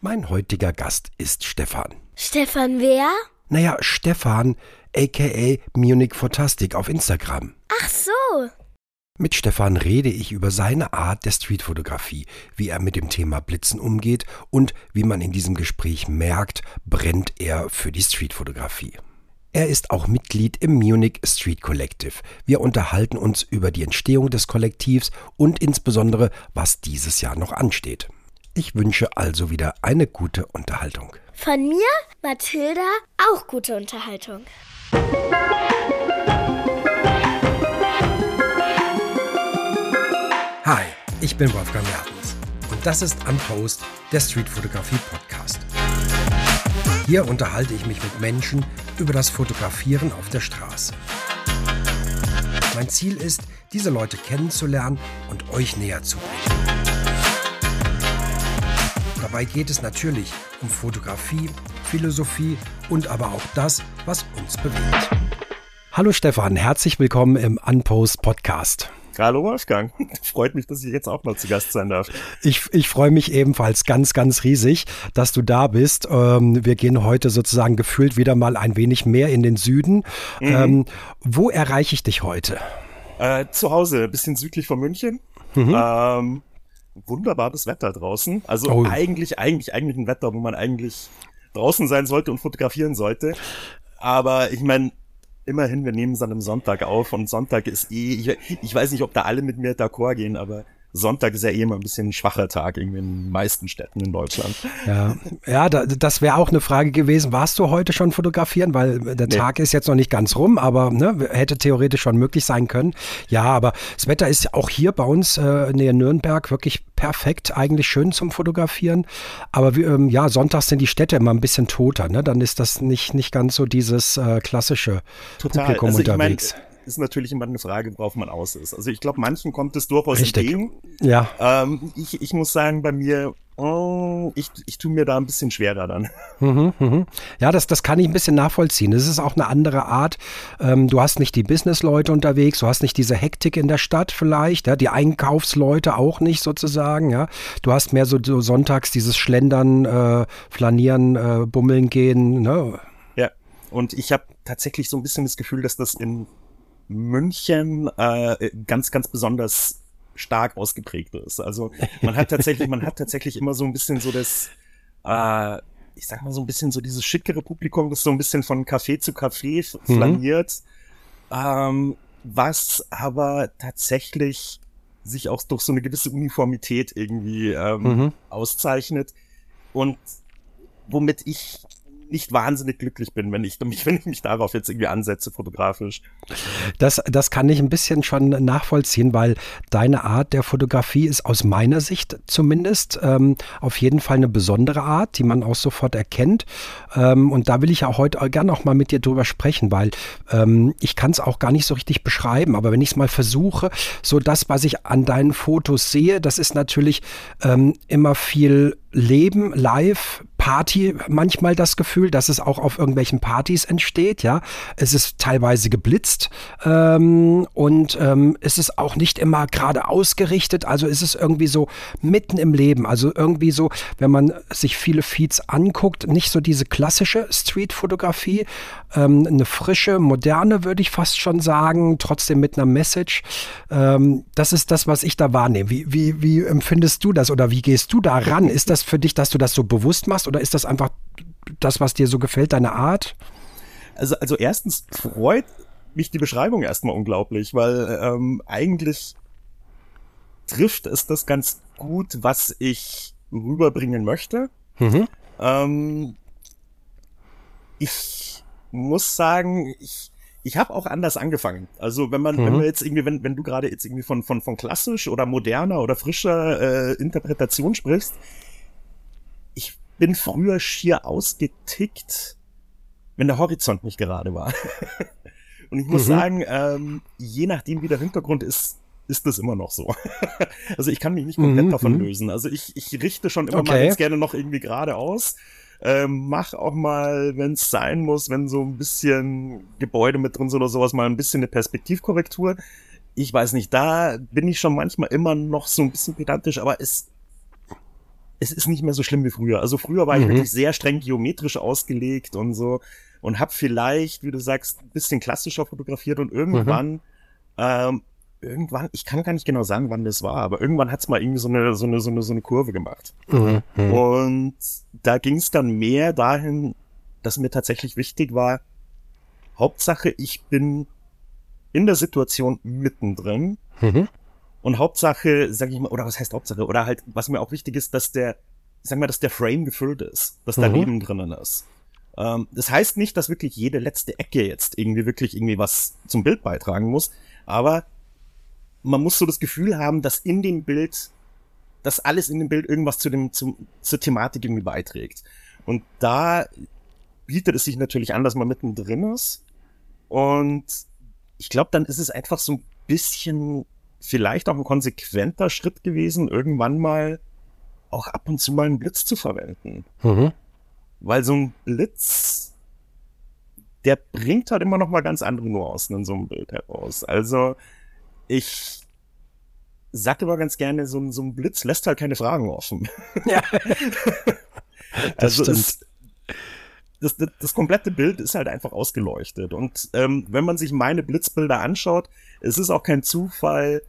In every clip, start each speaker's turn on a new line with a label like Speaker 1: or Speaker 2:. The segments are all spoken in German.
Speaker 1: Mein heutiger Gast ist Stefan.
Speaker 2: Stefan wer?
Speaker 1: Naja, Stefan, aka Munich Fantastic auf Instagram.
Speaker 2: Ach so.
Speaker 1: Mit Stefan rede ich über seine Art der Streetfotografie, wie er mit dem Thema Blitzen umgeht und wie man in diesem Gespräch merkt, brennt er für die Streetfotografie. Er ist auch Mitglied im Munich Street Collective. Wir unterhalten uns über die Entstehung des Kollektivs und insbesondere, was dieses Jahr noch ansteht. Ich wünsche also wieder eine gute Unterhaltung.
Speaker 2: Von mir, Mathilda, auch gute Unterhaltung.
Speaker 1: Hi, ich bin Wolfgang Mertens und das ist Unpost, der Streetfotografie Podcast. Hier unterhalte ich mich mit Menschen über das Fotografieren auf der Straße. Mein Ziel ist, diese Leute kennenzulernen und euch näher zu bringen. Dabei geht es natürlich um Fotografie, Philosophie und aber auch das, was uns bewegt. Hallo Stefan, herzlich willkommen im Unpost Podcast.
Speaker 3: Hallo Wolfgang, freut mich, dass ich jetzt auch mal zu Gast sein darf.
Speaker 1: Ich, ich freue mich ebenfalls ganz, ganz riesig, dass du da bist. Ähm, wir gehen heute sozusagen gefühlt wieder mal ein wenig mehr in den Süden. Mhm. Ähm, wo erreiche ich dich heute?
Speaker 3: Äh, zu Hause, ein bisschen südlich von München. Mhm. Ähm, wunderbares Wetter draußen. Also oh. eigentlich, eigentlich, eigentlich ein Wetter, wo man eigentlich draußen sein sollte und fotografieren sollte. Aber ich meine, immerhin, wir nehmen es an einem Sonntag auf und Sonntag ist eh, ich, ich weiß nicht, ob da alle mit mir d'accord gehen, aber Sonntag ist ja eh immer ein bisschen ein schwacher Tag irgendwie in den meisten Städten in Deutschland.
Speaker 1: Ja, ja da, das wäre auch eine Frage gewesen. Warst du heute schon fotografieren? Weil der nee. Tag ist jetzt noch nicht ganz rum, aber ne, hätte theoretisch schon möglich sein können. Ja, aber das Wetter ist auch hier bei uns äh, näher Nürnberg wirklich perfekt, eigentlich schön zum Fotografieren. Aber wie, ähm, ja, sonntags sind die Städte immer ein bisschen toter. Ne? Dann ist das nicht, nicht ganz so dieses äh, klassische Total. Publikum also unterwegs.
Speaker 3: Ich mein, ist natürlich immer eine Frage, worauf man aus ist. Also ich glaube, manchen kommt es durchaus
Speaker 1: Richtig.
Speaker 3: entgegen.
Speaker 1: Ja.
Speaker 3: Ähm, ich, ich muss sagen, bei mir, oh, ich, ich tue mir da ein bisschen schwerer dann.
Speaker 1: Mhm, mhm. Ja, das, das kann ich ein bisschen nachvollziehen. Das ist auch eine andere Art. Ähm, du hast nicht die Businessleute unterwegs, du hast nicht diese Hektik in der Stadt vielleicht, ja, die Einkaufsleute auch nicht sozusagen, ja. Du hast mehr so, so sonntags dieses Schlendern, äh, Flanieren, äh, Bummeln gehen, ne?
Speaker 3: Ja, und ich habe tatsächlich so ein bisschen das Gefühl, dass das in München äh, ganz, ganz besonders stark ausgeprägt ist. Also man hat tatsächlich, man hat tatsächlich immer so ein bisschen so das, äh, ich sag mal so ein bisschen so dieses schickere Publikum, das so ein bisschen von Café zu Café mhm. flaniert, ähm, was aber tatsächlich sich auch durch so eine gewisse Uniformität irgendwie ähm, mhm. auszeichnet und womit ich nicht wahnsinnig glücklich bin, wenn ich mich, wenn ich mich darauf jetzt irgendwie ansetze, fotografisch.
Speaker 1: Das, das kann ich ein bisschen schon nachvollziehen, weil deine Art der Fotografie ist aus meiner Sicht zumindest ähm, auf jeden Fall eine besondere Art, die man auch sofort erkennt. Ähm, und da will ich auch heute gerne auch mal mit dir drüber sprechen, weil ähm, ich kann es auch gar nicht so richtig beschreiben, aber wenn ich es mal versuche, so das, was ich an deinen Fotos sehe, das ist natürlich ähm, immer viel Leben live, Party manchmal das Gefühl, dass es auch auf irgendwelchen Partys entsteht, ja. Es ist teilweise geblitzt ähm, und ähm, es ist auch nicht immer gerade ausgerichtet, also ist es irgendwie so mitten im Leben, also irgendwie so, wenn man sich viele Feeds anguckt, nicht so diese klassische Street-Fotografie, ähm, eine frische, moderne, würde ich fast schon sagen, trotzdem mit einer Message. Ähm, das ist das, was ich da wahrnehme. Wie, wie, wie empfindest du das oder wie gehst du da ran? Ist das für dich, dass du das so bewusst machst oder ist das einfach das, was dir so gefällt, deine Art?
Speaker 3: Also, also erstens freut mich die Beschreibung erstmal unglaublich, weil ähm, eigentlich trifft es das ganz gut, was ich rüberbringen möchte. Mhm. Ähm, ich muss sagen, ich, ich habe auch anders angefangen. Also wenn man, mhm. wenn wir jetzt irgendwie, wenn, wenn du gerade jetzt irgendwie von, von, von klassisch oder moderner oder frischer äh, Interpretation sprichst, ich bin früher schier ausgetickt, wenn der Horizont nicht gerade war. Und ich muss mhm. sagen, ähm, je nachdem, wie der Hintergrund ist, ist das immer noch so. also ich kann mich nicht komplett mhm. davon mhm. lösen. Also ich, ich richte schon immer okay. mal ganz gerne noch irgendwie gerade aus. Ähm, mach auch mal, wenn es sein muss, wenn so ein bisschen Gebäude mit drin sind oder sowas, mal ein bisschen eine Perspektivkorrektur. Ich weiß nicht, da bin ich schon manchmal immer noch so ein bisschen pedantisch, aber es es ist nicht mehr so schlimm wie früher. Also früher war ich mhm. wirklich sehr streng geometrisch ausgelegt und so und habe vielleicht, wie du sagst, ein bisschen klassischer fotografiert und irgendwann, mhm. ähm, irgendwann, ich kann gar nicht genau sagen, wann das war, aber irgendwann hat's mal irgendwie so eine, so eine, so eine, so eine Kurve gemacht. Mhm. Und da ging es dann mehr dahin, dass mir tatsächlich wichtig war, Hauptsache, ich bin in der Situation mittendrin. Mhm. Und Hauptsache, sag ich mal, oder was heißt Hauptsache? Oder halt, was mir auch wichtig ist, dass der, sag mal, dass der Frame gefüllt ist, dass da mhm. Leben drinnen ist. Ähm, das heißt nicht, dass wirklich jede letzte Ecke jetzt irgendwie wirklich irgendwie was zum Bild beitragen muss, aber man muss so das Gefühl haben, dass in dem Bild, dass alles in dem Bild irgendwas zu dem, zum, zur Thematik irgendwie beiträgt. Und da bietet es sich natürlich an, dass man mittendrin ist. Und ich glaube, dann ist es einfach so ein bisschen vielleicht auch ein konsequenter Schritt gewesen, irgendwann mal auch ab und zu mal einen Blitz zu verwenden. Mhm. Weil so ein Blitz, der bringt halt immer noch mal ganz andere Nuancen in so einem Bild heraus. Also ich sag immer ganz gerne, so, ein so ein Blitz lässt halt keine Fragen offen. Ja.
Speaker 1: das also stimmt. Es,
Speaker 3: das, das, das komplette Bild ist halt einfach ausgeleuchtet. Und ähm, wenn man sich meine Blitzbilder anschaut, es ist auch kein Zufall,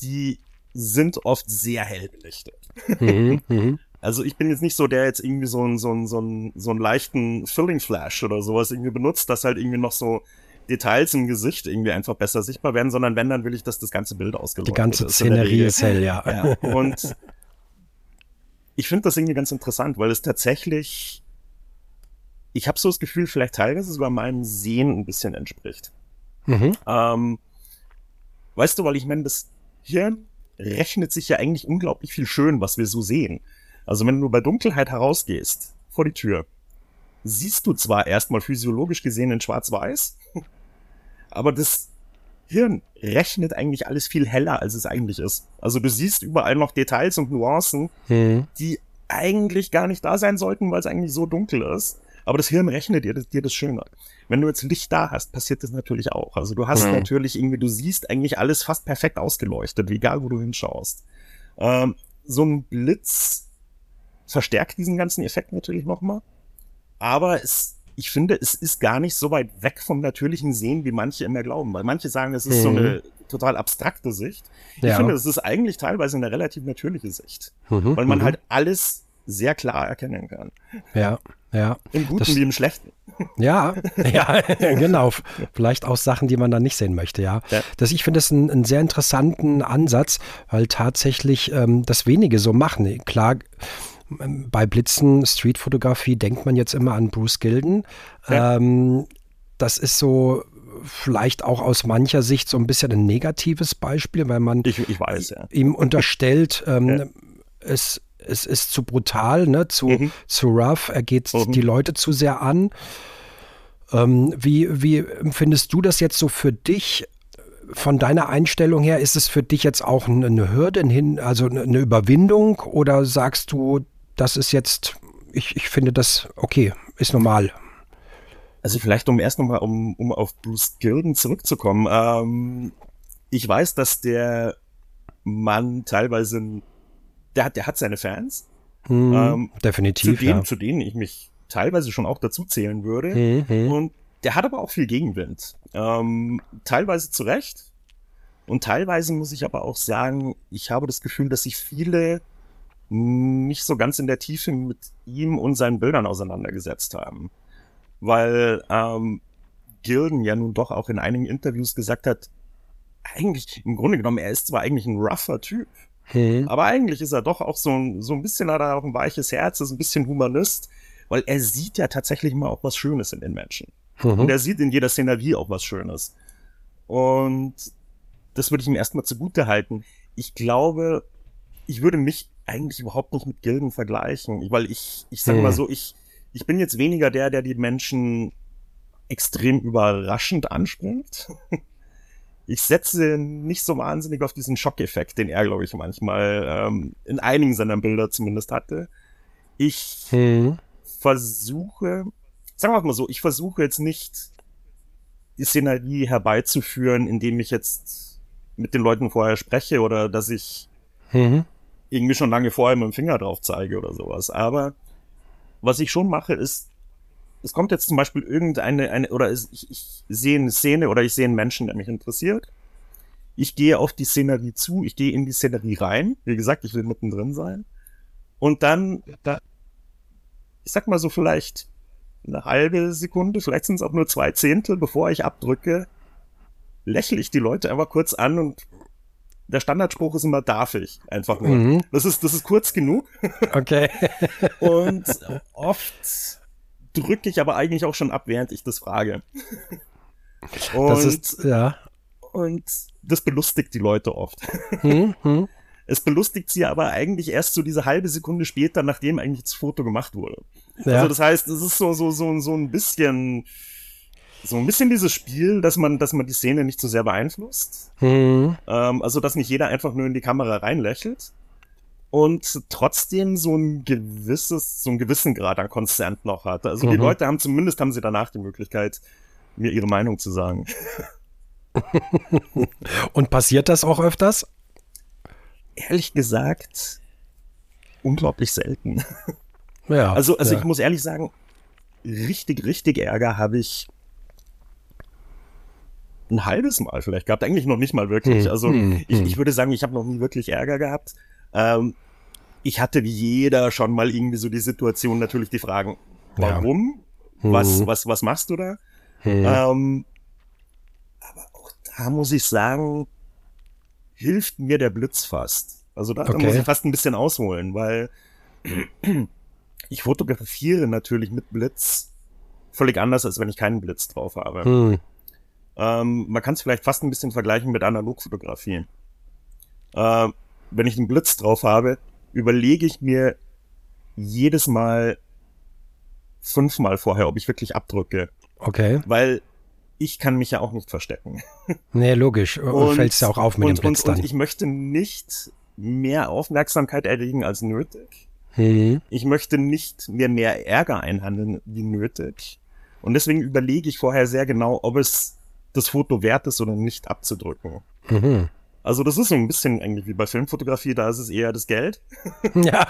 Speaker 3: die sind oft sehr hell belichtet. Mhm, mhm. Also ich bin jetzt nicht so, der jetzt irgendwie so einen so einen, so einen, so einen leichten Filling Flash oder sowas irgendwie benutzt, dass halt irgendwie noch so Details im Gesicht irgendwie einfach besser sichtbar werden, sondern wenn, dann will ich, dass das ganze Bild ausgeleuchtet
Speaker 1: ist. Die ganze Szenerie ist hell, ja.
Speaker 3: ja. Und ich finde das irgendwie ganz interessant, weil es tatsächlich, ich habe so das Gefühl, vielleicht teilweise sogar meinem Sehen ein bisschen entspricht. Mhm. Ähm, weißt du, weil ich meine, das Hirn rechnet sich ja eigentlich unglaublich viel schön, was wir so sehen. Also wenn du bei Dunkelheit herausgehst, vor die Tür, siehst du zwar erstmal physiologisch gesehen in Schwarz-Weiß, aber das Hirn rechnet eigentlich alles viel heller, als es eigentlich ist. Also du siehst überall noch Details und Nuancen, hm. die eigentlich gar nicht da sein sollten, weil es eigentlich so dunkel ist. Aber das Hirn rechnet dir, dir das schöner. Wenn du jetzt Licht da hast, passiert das natürlich auch. Also du hast mhm. natürlich irgendwie, du siehst eigentlich alles fast perfekt ausgeleuchtet, egal wo du hinschaust. Ähm, so ein Blitz verstärkt diesen ganzen Effekt natürlich nochmal. Aber es, ich finde, es ist gar nicht so weit weg vom natürlichen Sehen, wie manche immer glauben. Weil manche sagen, es ist mhm. so eine total abstrakte Sicht. Ja. Ich finde, es ist eigentlich teilweise eine relativ natürliche Sicht. Mhm. Weil man mhm. halt alles sehr klar erkennen kann.
Speaker 1: Ja, ja.
Speaker 3: Im Guten das, wie im Schlechten.
Speaker 1: Ja, ja, genau. Vielleicht auch Sachen, die man dann nicht sehen möchte, ja. ja. Das, ich finde das einen, einen, sehr interessanten Ansatz, weil tatsächlich ähm, das wenige so machen. Klar, bei Blitzen Streetfotografie denkt man jetzt immer an Bruce Gilden. Ja. Ähm, das ist so vielleicht auch aus mancher Sicht so ein bisschen ein negatives Beispiel, weil man
Speaker 3: ich, ich weiß, ja.
Speaker 1: ihm unterstellt, ähm, ja. es, es ist zu brutal, ne, zu, mhm. zu rough, er geht mhm. die Leute zu sehr an. Ähm, wie, wie empfindest du das jetzt so für dich? Von deiner Einstellung her, ist es für dich jetzt auch eine Hürde, also eine Überwindung oder sagst du, das ist jetzt, ich, ich finde das okay, ist normal.
Speaker 3: Also vielleicht um erst nochmal, um, um auf Bruce Gilden zurückzukommen. Ähm, ich weiß, dass der Mann teilweise, der hat, der hat seine Fans.
Speaker 1: Hm, ähm, definitiv.
Speaker 3: Zu denen, ja. zu denen ich mich teilweise schon auch dazu zählen würde. Hm, hm. Und der hat aber auch viel Gegenwind. Ähm, teilweise zu Recht. Und teilweise muss ich aber auch sagen, ich habe das Gefühl, dass sich viele nicht so ganz in der Tiefe mit ihm und seinen Bildern auseinandergesetzt haben. Weil ähm, Gilden ja nun doch auch in einigen Interviews gesagt hat, eigentlich, im Grunde genommen, er ist zwar eigentlich ein rougher Typ, hm. aber eigentlich ist er doch auch so, ein so ein bisschen hat er auch ein weiches Herz, ist ein bisschen Humanist, weil er sieht ja tatsächlich mal auch was Schönes in den Menschen. Mhm. Und er sieht in jeder Szenerie auch was Schönes. Und das würde ich ihm erstmal zugute halten. Ich glaube, ich würde mich eigentlich überhaupt nicht mit Gilden vergleichen, weil ich, ich sag hm. mal so, ich, ich bin jetzt weniger der, der die Menschen extrem überraschend anspringt. Ich setze nicht so wahnsinnig auf diesen Schockeffekt, den er, glaube ich, manchmal ähm, in einigen seiner Bilder zumindest hatte. Ich hm. versuche, sagen wir mal so, ich versuche jetzt nicht die Szenerie herbeizuführen, indem ich jetzt mit den Leuten vorher spreche oder dass ich mhm irgendwie schon lange vorher mit dem Finger drauf zeige oder sowas. Aber was ich schon mache, ist, es kommt jetzt zum Beispiel irgendeine, eine, oder ich, ich sehe eine Szene oder ich sehe einen Menschen, der mich interessiert. Ich gehe auf die Szenerie zu, ich gehe in die Szenerie rein. Wie gesagt, ich will mittendrin sein. Und dann, da, ich sag mal so vielleicht eine halbe Sekunde, vielleicht sind es auch nur zwei Zehntel, bevor ich abdrücke, lächle ich die Leute einfach kurz an und der Standardspruch ist immer darf ich einfach nur. Mhm. Das ist das ist kurz genug.
Speaker 1: Okay.
Speaker 3: und oft drücke ich aber eigentlich auch schon ab, während ich das frage.
Speaker 1: Und, das ist ja.
Speaker 3: Und das belustigt die Leute oft. Mhm. mhm. Es belustigt sie aber eigentlich erst so diese halbe Sekunde später, nachdem eigentlich das Foto gemacht wurde. Ja. Also das heißt, es ist so so so so ein bisschen so ein bisschen dieses Spiel, dass man, dass man die Szene nicht so sehr beeinflusst. Mhm. Ähm, also, dass nicht jeder einfach nur in die Kamera reinlächelt. Und trotzdem so ein gewisses, so einen gewissen Grad an Konsent noch hat. Also mhm. die Leute haben zumindest haben sie danach die Möglichkeit, mir ihre Meinung zu sagen.
Speaker 1: Und passiert das auch öfters?
Speaker 3: Ehrlich gesagt, unglaublich selten. Ja. Also, also ja. ich muss ehrlich sagen, richtig, richtig Ärger habe ich ein halbes Mal vielleicht gehabt. Eigentlich noch nicht mal wirklich. Hm, also hm, ich, hm. ich würde sagen, ich habe noch nie wirklich Ärger gehabt. Ähm, ich hatte wie jeder schon mal irgendwie so die Situation, natürlich die Fragen, warum? Ja. Was, hm. was, was machst du da? Hm. Ähm, aber auch da muss ich sagen, hilft mir der Blitz fast. Also da, okay. da muss ich fast ein bisschen ausholen, weil ich fotografiere natürlich mit Blitz völlig anders, als wenn ich keinen Blitz drauf habe. Hm. Ähm, man kann es vielleicht fast ein bisschen vergleichen mit Analogfotografie. Äh, wenn ich einen Blitz drauf habe, überlege ich mir jedes Mal fünfmal vorher, ob ich wirklich abdrücke.
Speaker 1: Okay.
Speaker 3: Weil ich kann mich ja auch nicht verstecken.
Speaker 1: Nee, logisch. Und fällst ja auch auf mit
Speaker 3: und,
Speaker 1: dem Blitz
Speaker 3: und, dann. Und ich möchte nicht mehr Aufmerksamkeit erregen als nötig. Mhm. Ich möchte nicht mir mehr Ärger einhandeln wie nötig. Und deswegen überlege ich vorher sehr genau, ob es das Foto wert ist oder nicht abzudrücken. Mhm. Also das ist so ein bisschen eigentlich wie bei Filmfotografie, da ist es eher das Geld. Ja.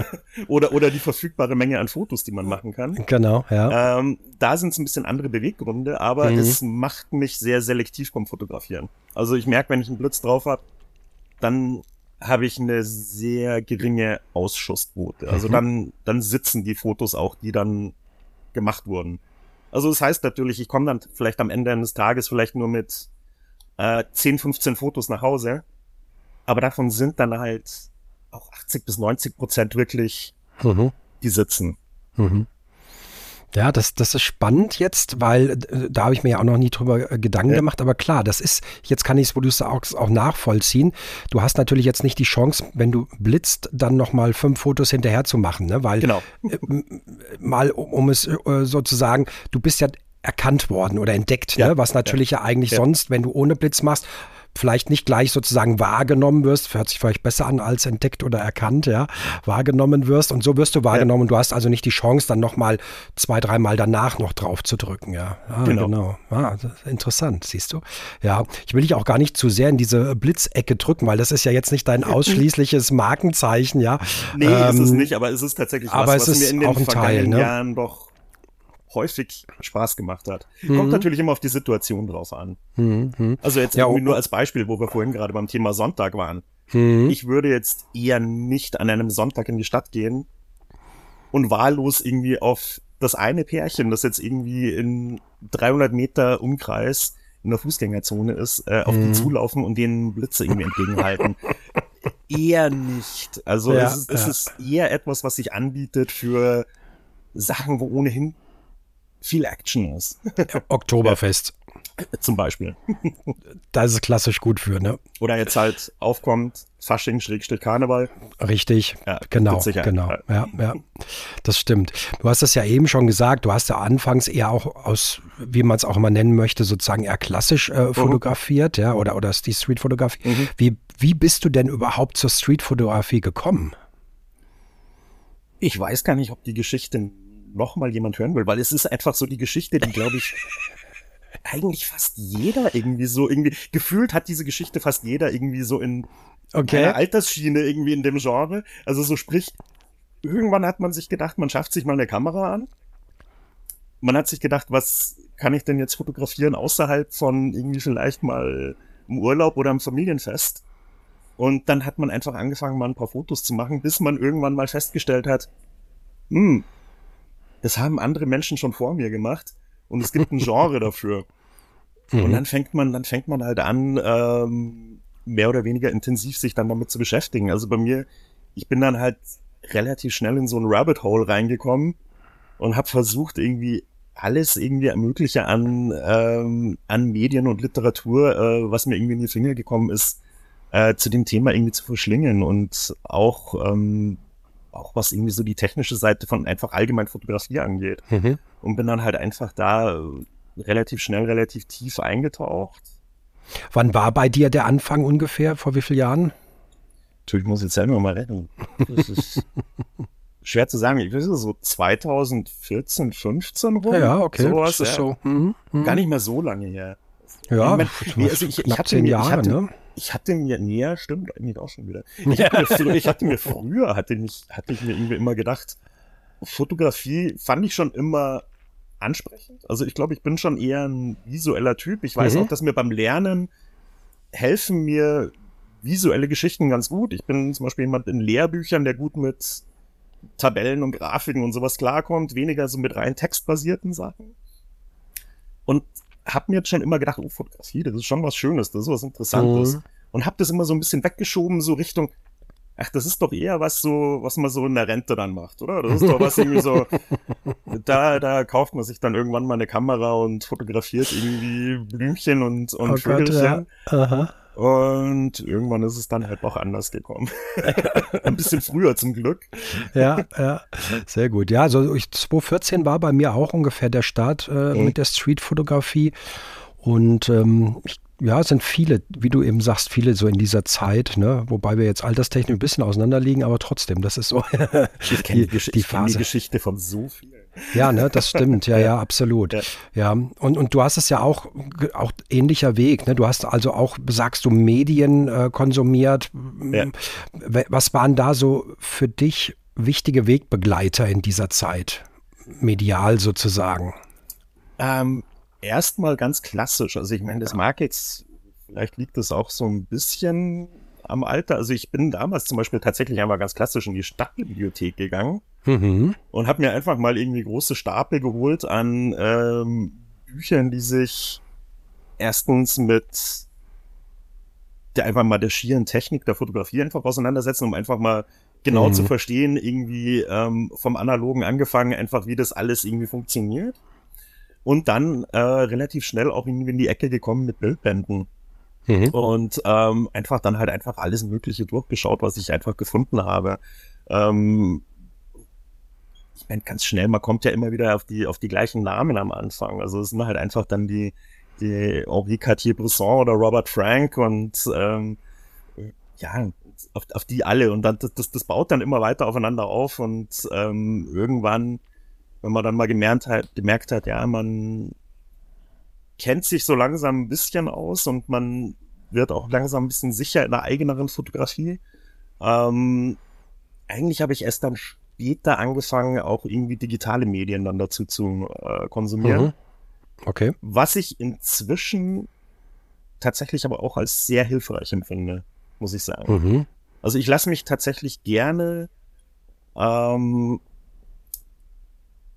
Speaker 3: oder, oder die verfügbare Menge an Fotos, die man machen kann.
Speaker 1: Genau,
Speaker 3: ja. Ähm, da sind es ein bisschen andere Beweggründe, aber mhm. es macht mich sehr selektiv beim Fotografieren. Also ich merke, wenn ich einen Blitz drauf habe, dann habe ich eine sehr geringe Ausschussquote. Also mhm. dann, dann sitzen die Fotos auch, die dann gemacht wurden. Also das heißt natürlich, ich komme dann vielleicht am Ende eines Tages vielleicht nur mit äh, 10, 15 Fotos nach Hause. Aber davon sind dann halt auch 80 bis 90 Prozent wirklich, mhm. die sitzen. Mhm.
Speaker 1: Ja, das, das ist spannend jetzt, weil äh, da habe ich mir ja auch noch nie drüber äh, Gedanken ja. gemacht. Aber klar, das ist, jetzt kann ich es, wo du es auch, auch nachvollziehen. Du hast natürlich jetzt nicht die Chance, wenn du blitzt, dann nochmal fünf Fotos hinterher zu machen, ne? Weil
Speaker 3: genau.
Speaker 1: äh, mal, um, um es sozusagen, du bist ja erkannt worden oder entdeckt, ne? ja. ne? was natürlich ja, ja eigentlich sonst, wenn du ohne Blitz machst, vielleicht nicht gleich sozusagen wahrgenommen wirst, hört sich vielleicht besser an als entdeckt oder erkannt, ja, wahrgenommen wirst und so wirst du wahrgenommen. Ja. Du hast also nicht die Chance, dann nochmal zwei, dreimal danach noch drauf zu drücken, ja. Ah, genau. genau. Ah, interessant, siehst du. Ja, ich will dich auch gar nicht zu sehr in diese Blitzecke drücken, weil das ist ja jetzt nicht dein ausschließliches Markenzeichen, ja.
Speaker 3: Nee, ähm, ist es nicht, aber es ist tatsächlich was, was mir in den vergangenen Teil, ne? Jahren doch häufig Spaß gemacht hat. Mhm. Kommt natürlich immer auf die Situation drauf an. Mhm. Also jetzt ja, irgendwie nur als Beispiel, wo wir vorhin gerade beim Thema Sonntag waren. Mhm. Ich würde jetzt eher nicht an einem Sonntag in die Stadt gehen und wahllos irgendwie auf das eine Pärchen, das jetzt irgendwie in 300 Meter Umkreis in der Fußgängerzone ist, äh, auf die mhm. zulaufen und denen Blitze irgendwie entgegenhalten. eher nicht. Also ja, es, ist, es ja. ist eher etwas, was sich anbietet für Sachen, wo ohnehin viel Action ist.
Speaker 1: Oktoberfest.
Speaker 3: Zum Beispiel.
Speaker 1: Da ist es klassisch gut für, ne?
Speaker 3: Oder jetzt halt aufkommt, Fasching, Schrägstrich, Karneval.
Speaker 1: Richtig, ja, genau, genau, ja, ja, das stimmt. Du hast das ja eben schon gesagt, du hast ja anfangs eher auch aus, wie man es auch immer nennen möchte, sozusagen eher klassisch äh, mhm. fotografiert, mhm. ja, oder, oder die Streetfotografie. Mhm. Wie, wie bist du denn überhaupt zur Streetfotografie gekommen?
Speaker 3: Ich weiß gar nicht, ob die Geschichte noch mal jemand hören will, weil es ist einfach so die Geschichte, die glaube ich eigentlich fast jeder irgendwie so irgendwie gefühlt hat diese Geschichte fast jeder irgendwie so in okay. eine Altersschiene irgendwie in dem Genre. Also so sprich, irgendwann hat man sich gedacht, man schafft sich mal eine Kamera an. Man hat sich gedacht, was kann ich denn jetzt fotografieren außerhalb von irgendwie vielleicht mal im Urlaub oder im Familienfest? Und dann hat man einfach angefangen, mal ein paar Fotos zu machen, bis man irgendwann mal festgestellt hat, hm, das haben andere Menschen schon vor mir gemacht und es gibt ein Genre dafür. Mhm. Und dann fängt man, dann fängt man halt an, ähm, mehr oder weniger intensiv sich dann damit zu beschäftigen. Also bei mir, ich bin dann halt relativ schnell in so ein Rabbit Hole reingekommen und habe versucht, irgendwie alles irgendwie Mögliche an, ähm, an Medien und Literatur, äh, was mir irgendwie in die Finger gekommen ist, äh, zu dem Thema irgendwie zu verschlingen und auch, ähm, auch was irgendwie so die technische Seite von einfach allgemein Fotografie angeht. Mhm. Und bin dann halt einfach da äh, relativ schnell, relativ tief eingetaucht.
Speaker 1: Wann war bei dir der Anfang ungefähr? Vor wie vielen Jahren?
Speaker 3: Ich muss jetzt selber mal retten. Das ist schwer zu sagen. Ich weiß so 2014, 15 rum.
Speaker 1: Ja, okay.
Speaker 3: Sowas, das ist ja. so. Mhm, mhm. Gar nicht mehr so lange her.
Speaker 1: Ja, ich meine, also ich, ich zehn Jahre,
Speaker 3: ich hatte,
Speaker 1: ne?
Speaker 3: Ich hatte mir, nee, stimmt eigentlich auch schon wieder. Ich, ja. hatte, mir, ich hatte mir früher, hatte, mich, hatte ich mir irgendwie immer gedacht, Fotografie fand ich schon immer ansprechend. Also ich glaube, ich bin schon eher ein visueller Typ. Ich weiß mhm. auch, dass mir beim Lernen helfen mir visuelle Geschichten ganz gut. Ich bin zum Beispiel jemand in Lehrbüchern, der gut mit Tabellen und Grafiken und sowas klarkommt, weniger so mit rein textbasierten Sachen. Und hab mir jetzt schon immer gedacht, oh, Fotografie, das ist schon was Schönes, das ist was Interessantes. Mhm. Und hab das immer so ein bisschen weggeschoben, so Richtung, ach, das ist doch eher was so, was man so in der Rente dann macht, oder? Das ist doch was irgendwie so, da, da kauft man sich dann irgendwann mal eine Kamera und fotografiert irgendwie Blümchen und, und oh Vögelchen. Gott, ja. Aha. Und irgendwann ist es dann halt auch anders gekommen. Ein bisschen früher zum Glück.
Speaker 1: Ja, ja, sehr gut. Ja, also 2014 war bei mir auch ungefähr der Start äh, mhm. mit der Streetfotografie. Und ähm, ich ja, es sind viele, wie du eben sagst, viele so in dieser Zeit, ne? wobei wir jetzt alterstechnisch ein bisschen auseinander liegen, aber trotzdem, das ist so
Speaker 3: ich die, die, die Phase. die Geschichte von so vielen.
Speaker 1: Ja, ne, das stimmt, ja, ja, absolut. Ja, ja. Und, und du hast es ja auch, auch ähnlicher Weg, ne? Du hast also auch, sagst du, Medien äh, konsumiert. Ja. Was waren da so für dich wichtige Wegbegleiter in dieser Zeit? Medial sozusagen?
Speaker 3: Ähm, erstmal ganz klassisch. Also ich meine, das mag jetzt, vielleicht liegt das auch so ein bisschen am Alter. Also ich bin damals zum Beispiel tatsächlich einmal ganz klassisch in die Stadtbibliothek gegangen mhm. und habe mir einfach mal irgendwie große Stapel geholt an ähm, Büchern, die sich erstens mit der einfach mal der schieren Technik der Fotografie einfach auseinandersetzen, um einfach mal genau mhm. zu verstehen, irgendwie ähm, vom Analogen angefangen, einfach wie das alles irgendwie funktioniert und dann äh, relativ schnell auch irgendwie in die Ecke gekommen mit Bildbänden. Mhm. Und ähm, einfach dann halt einfach alles Mögliche durchgeschaut, was ich einfach gefunden habe. Ähm, ich meine, ganz schnell, man kommt ja immer wieder auf die, auf die gleichen Namen am Anfang. Also es sind halt einfach dann die, die Henri Cartier-Bresson oder Robert Frank und ähm, ja, auf, auf die alle. Und dann das, das baut dann immer weiter aufeinander auf und ähm, irgendwann wenn man dann mal gemerkt hat, gemerkt hat, ja, man kennt sich so langsam ein bisschen aus und man wird auch langsam ein bisschen sicher in der eigeneren Fotografie. Ähm, eigentlich habe ich erst dann später angefangen, auch irgendwie digitale Medien dann dazu zu äh, konsumieren. Mhm.
Speaker 1: Okay.
Speaker 3: Was ich inzwischen tatsächlich aber auch als sehr hilfreich empfinde, muss ich sagen. Mhm. Also ich lasse mich tatsächlich gerne ähm,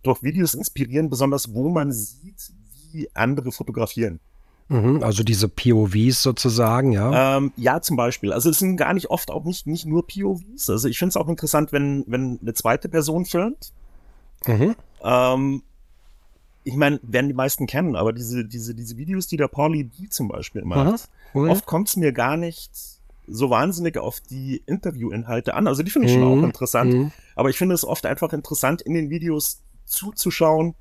Speaker 3: durch Videos inspirieren, besonders wo man sieht, wie andere fotografieren.
Speaker 1: Mhm, also diese POVs sozusagen,
Speaker 3: ja. Ähm, ja, zum Beispiel. Also es sind gar nicht oft auch nicht, nicht nur POVs. Also ich finde es auch interessant, wenn, wenn eine zweite Person filmt. Mhm. Ähm, ich meine, werden die meisten kennen, aber diese, diese, diese Videos, die der Pauli B zum Beispiel macht, mhm. oft kommt es mir gar nicht so wahnsinnig auf die Interviewinhalte an. Also die finde ich schon auch mhm. interessant. Mhm. Aber ich finde es oft einfach interessant, in den Videos zuzuschauen,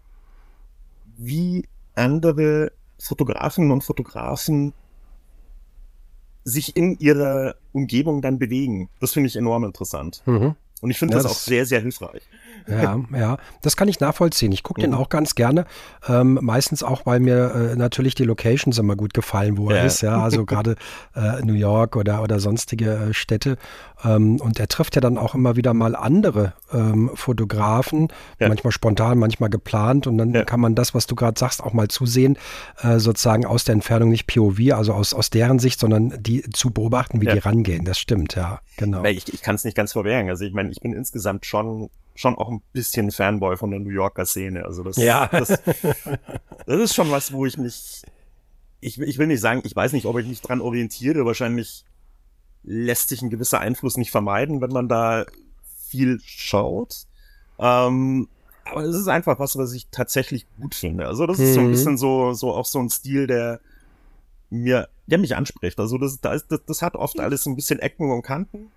Speaker 3: wie andere Fotografen und Fotografen sich in ihrer Umgebung dann bewegen. Das finde ich enorm interessant. Mhm. Und ich finde ja, das, das, auch sehr, sehr hilfreich.
Speaker 1: Ja, ja, das kann ich nachvollziehen. Ich gucke mhm. den auch ganz gerne. Ähm, meistens auch, weil mir äh, natürlich die Locations immer gut gefallen, wo ja. er ist. Ja, also gerade äh, New York oder, oder sonstige äh, Städte. Ähm, und er trifft ja dann auch immer wieder mal andere ähm, Fotografen, ja. manchmal spontan, manchmal geplant. Und dann ja. kann man das, was du gerade sagst, auch mal zusehen, äh, sozusagen aus der Entfernung nicht POV, also aus, aus deren Sicht, sondern die zu beobachten, wie die rangehen. Das stimmt, ja, genau.
Speaker 3: Ich, ich kann es nicht ganz verwehren. Also ich meine, ich bin insgesamt schon schon auch ein bisschen Fanboy von der New Yorker Szene. Also das, ja. das, das ist schon was, wo ich mich, ich, ich will nicht sagen, ich weiß nicht, ob ich mich dran orientiere. Wahrscheinlich lässt sich ein gewisser Einfluss nicht vermeiden, wenn man da viel schaut. Ähm, aber es ist einfach was, was ich tatsächlich gut finde. Also das ist so ein mhm. bisschen so, so auch so ein Stil, der mir, der mich anspricht. Also das, das, das hat oft alles ein bisschen Ecken und Kanten.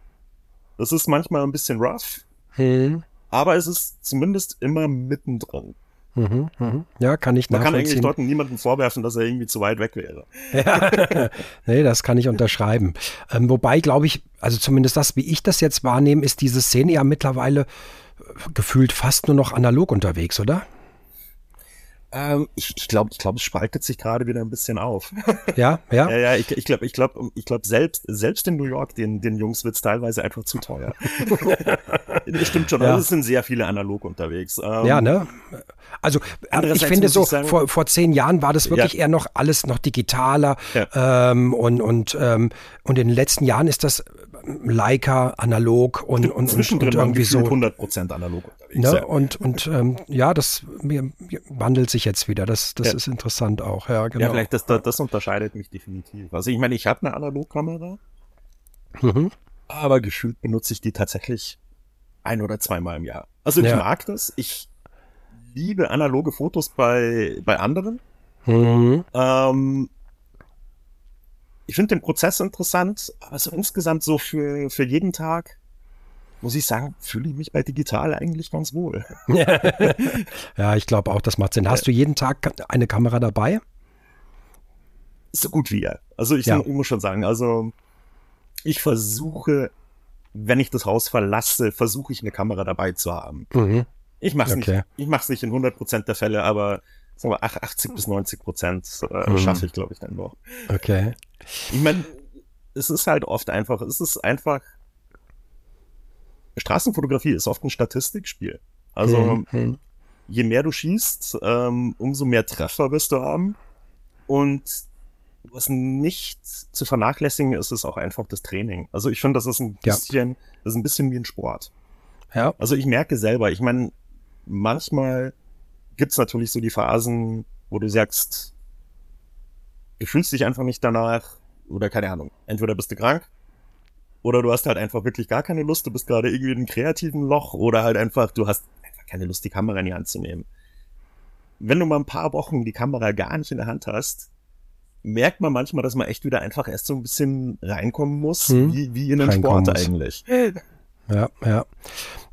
Speaker 3: Das ist manchmal ein bisschen rough. Hm aber es ist zumindest immer mittendrin.
Speaker 1: Mhm, mhm. Ja, kann ich
Speaker 3: Man kann eigentlich dort niemandem vorwerfen, dass er irgendwie zu weit weg wäre.
Speaker 1: Ja. nee, das kann ich unterschreiben. Ähm, wobei, glaube ich, also zumindest das, wie ich das jetzt wahrnehme, ist diese Szene ja mittlerweile äh, gefühlt fast nur noch analog unterwegs, oder?
Speaker 3: Ähm, ich ich glaube, ich glaub, es spaltet sich gerade wieder ein bisschen auf.
Speaker 1: Ja, ja.
Speaker 3: ja, ja, ich, ich glaube, ich glaube, ich glaube, selbst, selbst in New York, den, den Jungs wird's teilweise einfach zu teuer. das stimmt schon, ja. also es sind sehr viele analog unterwegs.
Speaker 1: Ähm, ja, ne? Also ich finde so, ich sagen, vor, vor zehn Jahren war das wirklich ja. eher noch alles noch digitaler ja. ähm, und, und, ähm, und in den letzten Jahren ist das Leica analog und, und, und, und irgendwie so.
Speaker 3: 100% analog unterwegs.
Speaker 1: Ne? Ja. Und, und ähm, ja, das mir, wandelt sich jetzt wieder. Das, das ja. ist interessant auch. Ja, genau.
Speaker 3: Ja, vielleicht das, das unterscheidet mich definitiv. Also ich meine, ich habe eine Analogkamera, mhm. aber gefühlt benutze ich die tatsächlich ein oder zweimal im Jahr. Also ich ja. mag das. Ich liebe analoge Fotos bei, bei anderen. Mhm. Ähm, ich finde den Prozess interessant, aber so insgesamt so für, für jeden Tag, muss ich sagen, fühle ich mich bei digital eigentlich ganz wohl.
Speaker 1: ja, ich glaube auch, das macht Sinn. Hast du jeden Tag eine Kamera dabei?
Speaker 3: So gut wie ja. Also ich, ja. ich muss schon sagen, also ich versuche, wenn ich das Haus verlasse, versuche ich eine Kamera dabei zu haben. Mhm. Ich mache es okay. nicht, ich mach's nicht in 100% der Fälle, aber sagen wir 80 bis 90 Prozent äh, mhm. schaffe ich, glaube ich, dann noch.
Speaker 1: Okay.
Speaker 3: Ich meine, es ist halt oft einfach, es ist einfach, Straßenfotografie ist oft ein Statistikspiel. Also, hm, hm. je mehr du schießt, ähm, umso mehr Treffer wirst du haben. Und was nicht zu vernachlässigen ist, ist auch einfach das Training. Also ich finde, das ist ein bisschen, ja. das ist ein bisschen wie ein Sport. Ja. Also ich merke selber, ich meine, manchmal gibt's natürlich so die Phasen, wo du sagst, du fühlst dich einfach nicht danach oder keine Ahnung. Entweder bist du krank oder du hast halt einfach wirklich gar keine Lust, du bist gerade irgendwie in einem kreativen Loch oder halt einfach, du hast einfach keine Lust, die Kamera in die Hand zu nehmen. Wenn du mal ein paar Wochen die Kamera gar nicht in der Hand hast, merkt man manchmal, dass man echt wieder einfach erst so ein bisschen reinkommen muss, hm. wie, wie in einem Sport muss. eigentlich.
Speaker 1: Ja, ja.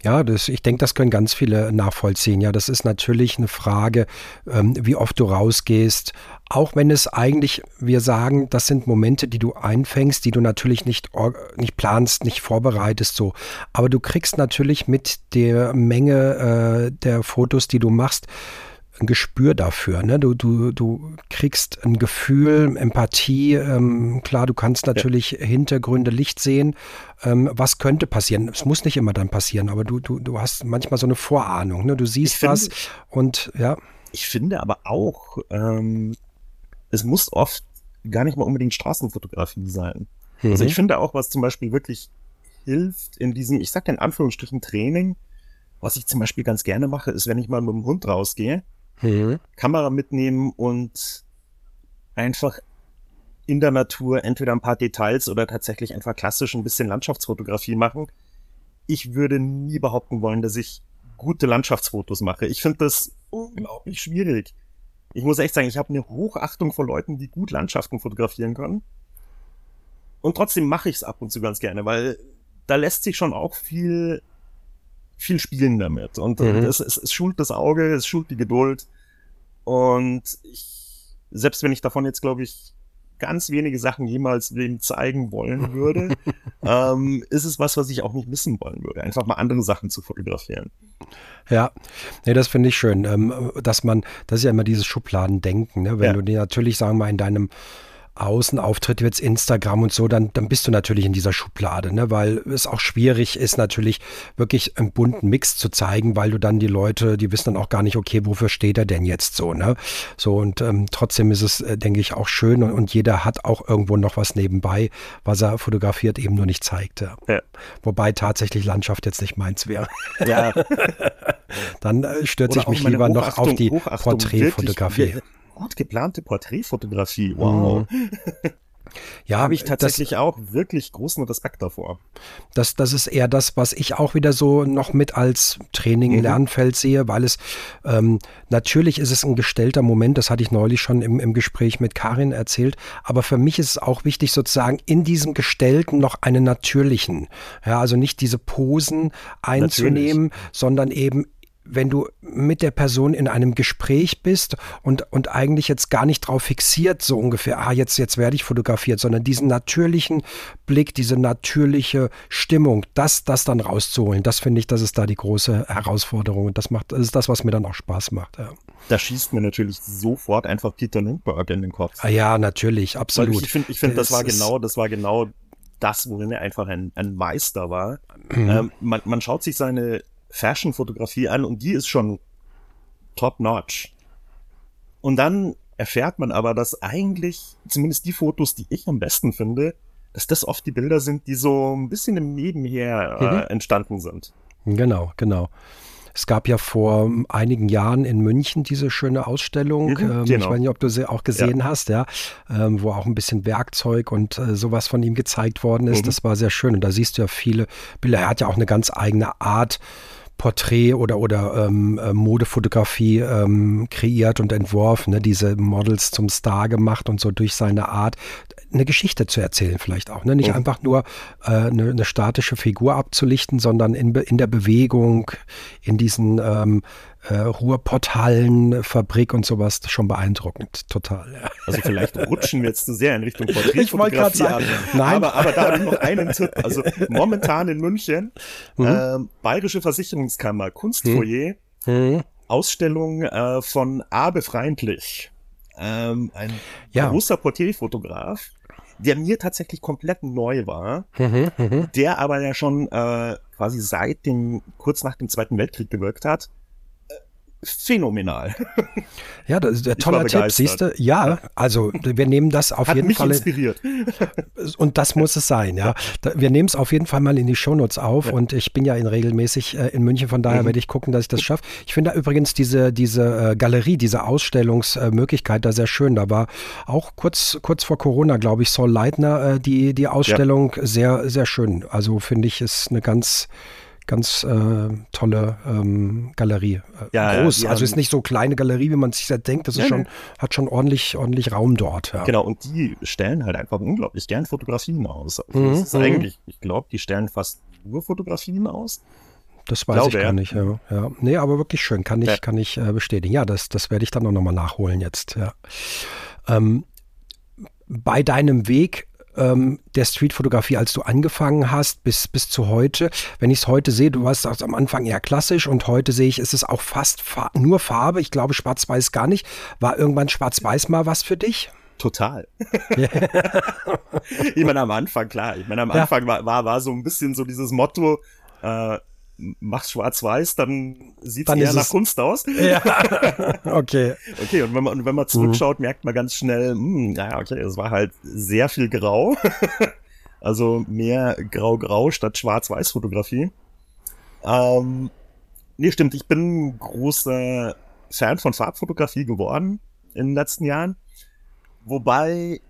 Speaker 1: Ja, das, ich denke, das können ganz viele nachvollziehen. Ja, das ist natürlich eine Frage, ähm, wie oft du rausgehst. Auch wenn es eigentlich, wir sagen, das sind Momente, die du einfängst, die du natürlich nicht, nicht planst, nicht vorbereitest, so. Aber du kriegst natürlich mit der Menge äh, der Fotos, die du machst, ein Gespür dafür. Ne? Du, du, du kriegst ein Gefühl, Empathie. Ähm, klar, du kannst natürlich ja. Hintergründe, Licht sehen. Ähm, was könnte passieren? Es muss nicht immer dann passieren, aber du, du, du hast manchmal so eine Vorahnung. Ne? Du siehst ich was finde, und ja.
Speaker 3: Ich finde aber auch, ähm, es muss oft gar nicht mal unbedingt Straßenfotografie sein. Mhm. Also ich finde auch, was zum Beispiel wirklich hilft in diesem, ich sag in Anführungsstrichen Training, was ich zum Beispiel ganz gerne mache, ist, wenn ich mal mit dem Hund rausgehe, mhm. Kamera mitnehmen und einfach in der Natur entweder ein paar Details oder tatsächlich einfach klassisch ein bisschen Landschaftsfotografie machen. Ich würde nie behaupten wollen, dass ich gute Landschaftsfotos mache. Ich finde das unglaublich schwierig. Ich muss echt sagen, ich habe eine Hochachtung vor Leuten, die gut Landschaften fotografieren können. Und trotzdem mache ich es ab und zu ganz gerne, weil da lässt sich schon auch viel viel spielen damit. Und mhm. es, es, es schult das Auge, es schult die Geduld. Und ich, selbst wenn ich davon jetzt, glaube ich, ganz wenige Sachen jemals wem zeigen wollen würde, ähm, ist es was, was ich auch nicht missen wollen würde. Einfach mal andere Sachen zu fotografieren.
Speaker 1: Ja, nee, das finde ich schön, ähm, dass man, das ist ja immer dieses Schubladendenken, ne? wenn ja. du dir natürlich, sagen wir mal, in deinem Außenauftritt, jetzt Instagram und so, dann, dann bist du natürlich in dieser Schublade, ne? weil es auch schwierig ist, natürlich wirklich einen bunten Mix zu zeigen, weil du dann die Leute, die wissen dann auch gar nicht, okay, wofür steht er denn jetzt so, ne? So und ähm, trotzdem ist es, äh, denke ich, auch schön und, und, jeder hat auch irgendwo noch was nebenbei, was er fotografiert, eben nur nicht zeigt. Ja. Ja. Wobei tatsächlich Landschaft jetzt nicht meins wäre. Ja. dann äh, stürze ich mich lieber noch auf die Porträtfotografie.
Speaker 3: Ort geplante Porträtfotografie. Wow. Mhm. Ja, habe ich tatsächlich das, auch wirklich großen Respekt davor.
Speaker 1: Das, das ist eher das, was ich auch wieder so noch mit als Training, mhm. Lernfeld sehe, weil es ähm, natürlich ist es ein gestellter Moment, das hatte ich neulich schon im, im Gespräch mit Karin erzählt, aber für mich ist es auch wichtig, sozusagen in diesem Gestellten noch einen natürlichen, ja, also nicht diese Posen einzunehmen, Natürlich. sondern eben wenn du mit der Person in einem Gespräch bist und, und eigentlich jetzt gar nicht drauf fixiert, so ungefähr, ah, jetzt, jetzt werde ich fotografiert, sondern diesen natürlichen Blick, diese natürliche Stimmung, das, das dann rauszuholen, das finde ich, das ist da die große Herausforderung. Und das macht, das ist das, was mir dann auch Spaß macht. Ja.
Speaker 3: Da schießt mir natürlich sofort einfach Peter Lindbergh in den Kopf.
Speaker 1: Ah, ja, natürlich, absolut.
Speaker 3: Weil ich finde, ich finde, das, das war genau, das war genau das, worin er einfach ein, ein Meister war. Mhm. Ähm, man, man schaut sich seine Fashion-Fotografie an und die ist schon top-notch. Und dann erfährt man aber, dass eigentlich, zumindest die Fotos, die ich am besten finde, dass das oft die Bilder sind, die so ein bisschen im Nebenher äh, mhm. entstanden sind.
Speaker 1: Genau, genau. Es gab ja vor einigen Jahren in München diese schöne Ausstellung. Mhm, ähm, genau. Ich weiß nicht, ob du sie auch gesehen ja. hast, ja, ähm, wo auch ein bisschen Werkzeug und äh, sowas von ihm gezeigt worden ist. Mhm. Das war sehr schön. Und da siehst du ja viele Bilder. Er hat ja auch eine ganz eigene Art, Porträt oder, oder ähm, äh, Modefotografie ähm, kreiert und entworfen, ne? diese Models zum Star gemacht und so durch seine Art eine Geschichte zu erzählen vielleicht auch. Ne? Nicht mhm. einfach nur äh, eine, eine, statische Figur abzulichten, sondern in, in der Bewegung, in diesen ähm, äh, Ruhrpotthallen-Fabrik und sowas schon beeindruckend, total. Ja.
Speaker 3: Also vielleicht rutschen wir jetzt zu sehr in Richtung Porträtfotografie an. Nein. Aber, aber da habe ich noch einen Tipp. Also momentan in München, mhm. äh, Bayerische Versicherungskammer, Kunstfoyer, mhm. mhm. Ausstellung äh, von Abe Freundlich, ähm, ein ja. großer Porträtfotograf, der mir tatsächlich komplett neu war, mhm, mhm, der aber ja schon äh, quasi seit dem, kurz nach dem Zweiten Weltkrieg gewirkt hat phänomenal.
Speaker 1: Ja, das ist der tolle Tipp, siehst du? Ja, also wir nehmen das auf
Speaker 3: Hat
Speaker 1: jeden
Speaker 3: mich
Speaker 1: Fall.
Speaker 3: inspiriert.
Speaker 1: Und das muss es sein, ja. Wir nehmen es auf jeden Fall mal in die Shownotes auf ja. und ich bin ja in regelmäßig äh, in München, von daher mhm. werde ich gucken, dass ich das schaffe. Ich finde da übrigens diese, diese äh, Galerie, diese Ausstellungsmöglichkeit da sehr schön. Da war auch kurz, kurz vor Corona, glaube ich, Saul Leitner, äh, die, die Ausstellung ja. sehr, sehr schön. Also finde ich, ist eine ganz ganz äh, tolle ähm, Galerie. Äh, ja, Groß, ja, also ist nicht so kleine Galerie, wie man sich das denkt. Das ist ja, schon, hat schon ordentlich, ordentlich Raum dort.
Speaker 3: Genau, und die stellen halt einfach unglaublich gern Fotografien aus. Also mhm, das ist mhm. eigentlich, ich glaube, die stellen fast nur Fotografien aus.
Speaker 1: Das weiß glaube, ich gar nicht. Ja. ja. Nee, aber wirklich schön, kann ich, ja. kann ich äh, bestätigen. Ja, das, das werde ich dann auch nochmal nachholen jetzt. Ja. Ähm, bei deinem Weg ähm, der Streetfotografie, als du angefangen hast, bis, bis zu heute. Wenn ich es heute sehe, du warst am Anfang eher klassisch und heute sehe ich, ist es auch fast fa nur Farbe. Ich glaube, schwarz-weiß gar nicht. War irgendwann schwarz-weiß mal was für dich?
Speaker 3: Total. ich meine, am Anfang, klar. Ich meine, am Anfang war, war, war so ein bisschen so dieses Motto, äh, mach's schwarz-weiß, dann sieht's dann eher nach Kunst aus. Ja.
Speaker 1: okay.
Speaker 3: Okay, und wenn man, wenn man zurückschaut, mhm. merkt man ganz schnell, mh, hm, naja, okay, es war halt sehr viel Grau. also mehr Grau-Grau statt Schwarz-Weiß-Fotografie. Ähm, nee, stimmt, ich bin großer Fan von Farbfotografie geworden in den letzten Jahren. Wobei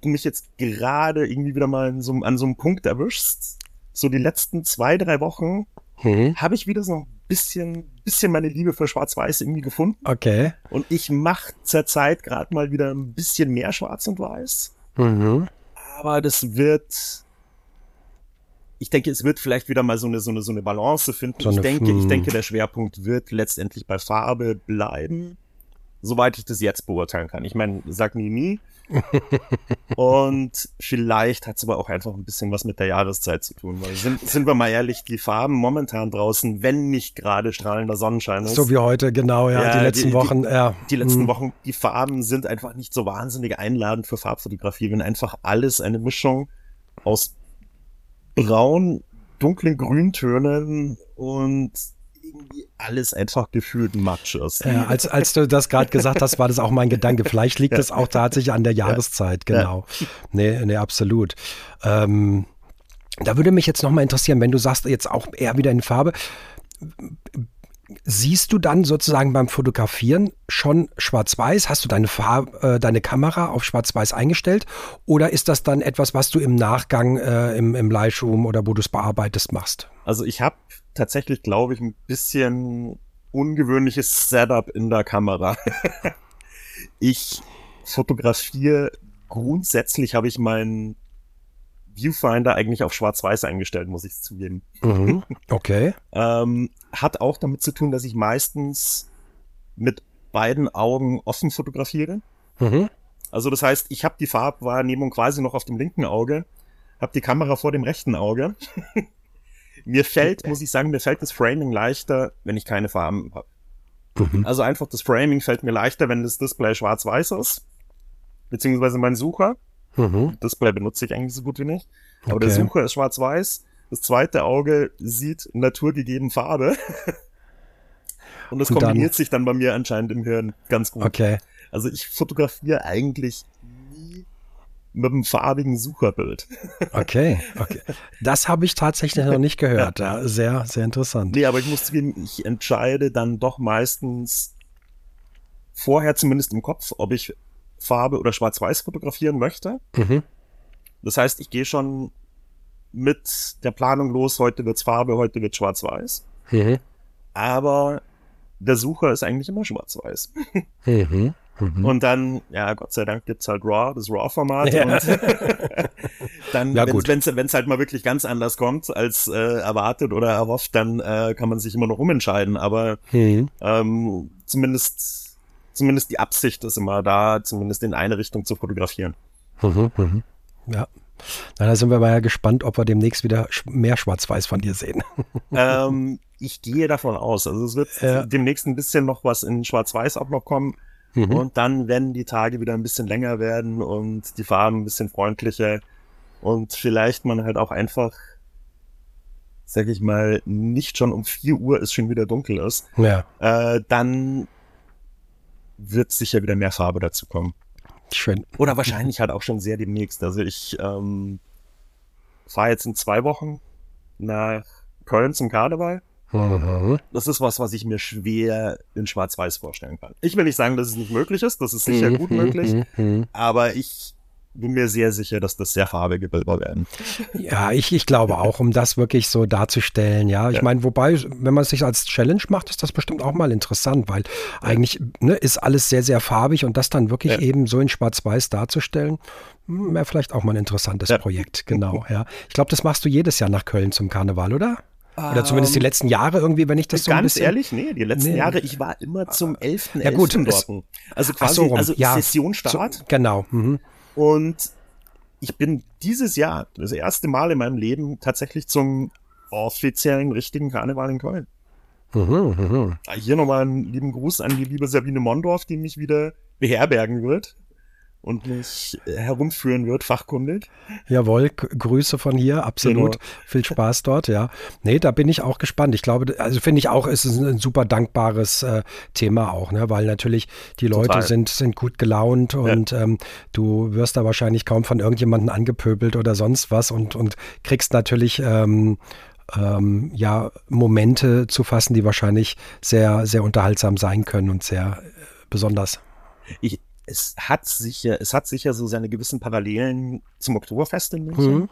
Speaker 3: du mich jetzt gerade irgendwie wieder mal so, an so einem Punkt erwischst. So die letzten zwei, drei Wochen mhm. habe ich wieder so ein bisschen, bisschen meine Liebe für Schwarz-Weiß irgendwie gefunden.
Speaker 1: Okay.
Speaker 3: Und ich mache zurzeit gerade mal wieder ein bisschen mehr Schwarz und Weiß. Mhm. Aber das wird, ich denke, es wird vielleicht wieder mal so eine, so eine, so eine Balance finden. So eine, ich denke, ich hm. denke, der Schwerpunkt wird letztendlich bei Farbe bleiben. Soweit ich das jetzt beurteilen kann. Ich meine, sag nie nie. und vielleicht hat es aber auch einfach ein bisschen was mit der Jahreszeit zu tun. Weil sind, sind wir mal ehrlich, die Farben momentan draußen, wenn nicht gerade strahlender Sonnenschein ist.
Speaker 1: So wie heute, genau, ja, ja die letzten die, Wochen.
Speaker 3: Die,
Speaker 1: ja.
Speaker 3: die letzten hm. Wochen, die Farben sind einfach nicht so wahnsinnig einladend für Farbfotografie, wenn einfach alles eine Mischung aus braun, dunklen Grüntönen und irgendwie alles einfach gefühlt Matsch ist.
Speaker 1: Ja, als, als du das gerade gesagt hast, war das auch mein Gedanke. Vielleicht liegt es ja. auch tatsächlich an der Jahreszeit, genau. Ja. Nee, nee, absolut. Ähm, da würde mich jetzt nochmal interessieren, wenn du sagst, jetzt auch eher wieder in Farbe, siehst du dann sozusagen beim Fotografieren schon schwarz-weiß? Hast du deine, Farbe, äh, deine Kamera auf schwarz-weiß eingestellt? Oder ist das dann etwas, was du im Nachgang äh, im, im Lightroom oder wo du es bearbeitest machst?
Speaker 3: Also ich habe tatsächlich, glaube ich, ein bisschen ungewöhnliches Setup in der Kamera. ich fotografiere grundsätzlich habe ich meinen Viewfinder eigentlich auf Schwarz-Weiß eingestellt, muss ich zugeben.
Speaker 1: Mhm, okay.
Speaker 3: ähm, hat auch damit zu tun, dass ich meistens mit beiden Augen offen fotografiere. Mhm. Also das heißt, ich habe die Farbwahrnehmung quasi noch auf dem linken Auge, habe die Kamera vor dem rechten Auge. mir fällt, muss ich sagen, mir fällt das Framing leichter, wenn ich keine Farben habe. Mhm. Also einfach das Framing fällt mir leichter, wenn das Display schwarz-weiß ist, beziehungsweise mein Sucher. Mhm. Display benutze ich eigentlich so gut wie nicht. Aber okay. der Sucher ist schwarz-weiß. Das zweite Auge sieht naturgegeben Farbe. Und das Und kombiniert dann, sich dann bei mir anscheinend im Hirn ganz gut.
Speaker 1: Okay.
Speaker 3: Also ich fotografiere eigentlich mit einem farbigen Sucherbild.
Speaker 1: Okay, okay. Das habe ich tatsächlich noch nicht gehört. Ja. Sehr, sehr interessant.
Speaker 3: Nee, aber ich muss zugeben, ich entscheide dann doch meistens vorher zumindest im Kopf, ob ich Farbe oder Schwarz-Weiß fotografieren möchte. Mhm. Das heißt, ich gehe schon mit der Planung los, heute wird's Farbe, heute wird Schwarz-Weiß. Mhm. Aber der Sucher ist eigentlich immer Schwarz-Weiß. Mhm. Mhm. Und dann, ja, Gott sei Dank gibt's halt RAW, das RAW-Format. Ja. Und dann, ja, wenn es halt mal wirklich ganz anders kommt als äh, erwartet oder erhofft, dann äh, kann man sich immer noch umentscheiden. Aber mhm. ähm, zumindest zumindest die Absicht ist immer da, zumindest in eine Richtung zu fotografieren.
Speaker 1: Mhm, mhm. Ja. Na, da sind wir mal ja gespannt, ob wir demnächst wieder mehr Schwarz-Weiß von dir sehen.
Speaker 3: Ähm, ich gehe davon aus. Also es wird ja. demnächst ein bisschen noch was in Schwarz-Weiß auch noch kommen. Mhm. Und dann, wenn die Tage wieder ein bisschen länger werden und die Farben ein bisschen freundlicher und vielleicht man halt auch einfach, sag ich mal, nicht schon um vier Uhr es schon wieder dunkel ist,
Speaker 1: ja.
Speaker 3: äh, dann wird sicher wieder mehr Farbe dazu kommen.
Speaker 1: Schön.
Speaker 3: Oder wahrscheinlich halt auch schon sehr demnächst. Also ich ähm, fahre jetzt in zwei Wochen nach Köln zum Karneval. Mhm. Das ist was, was ich mir schwer in Schwarz-Weiß vorstellen kann. Ich will nicht sagen, dass es nicht möglich ist. Das ist sicher mhm. gut möglich. Mhm. Aber ich bin mir sehr sicher, dass das sehr farbige Bilder werden.
Speaker 1: Ja, ich, ich glaube auch, um das wirklich so darzustellen. Ja, ich ja. meine, wobei, wenn man es sich als Challenge macht, ist das bestimmt auch mal interessant, weil ja. eigentlich ne, ist alles sehr, sehr farbig und das dann wirklich ja. eben so in Schwarz-Weiß darzustellen, hm, wäre vielleicht auch mal ein interessantes Projekt. Genau, ja. Ich glaube, das machst du jedes Jahr nach Köln zum Karneval, oder? Oder zumindest die ähm, letzten Jahre irgendwie, wenn ich das so
Speaker 3: Ganz
Speaker 1: ein bisschen...
Speaker 3: ehrlich, nee, die letzten nee. Jahre, ich war immer zum 11.11. Ja, gut, dort. Also quasi, so also ja, Sessionsstart.
Speaker 1: So, genau. Mhm.
Speaker 3: Und ich bin dieses Jahr, das erste Mal in meinem Leben, tatsächlich zum offiziellen richtigen Karneval in Köln. Mhm, mhm. Hier nochmal einen lieben Gruß an die liebe Sabine Mondorf, die mich wieder beherbergen wird und mich herumführen wird, fachkundig.
Speaker 1: Jawohl, Grüße von hier, absolut. Genau. Viel Spaß dort, ja. Nee, da bin ich auch gespannt. Ich glaube, also finde ich auch, ist es ein super dankbares äh, Thema auch, ne? weil natürlich die Leute sind, sind gut gelaunt und ja. ähm, du wirst da wahrscheinlich kaum von irgendjemandem angepöbelt oder sonst was und, und kriegst natürlich ähm, ähm, ja, Momente zu fassen, die wahrscheinlich sehr, sehr unterhaltsam sein können und sehr äh, besonders.
Speaker 3: Ich, es hat sicher, es hat sicher so seine gewissen Parallelen zum Oktoberfest in München. Mhm.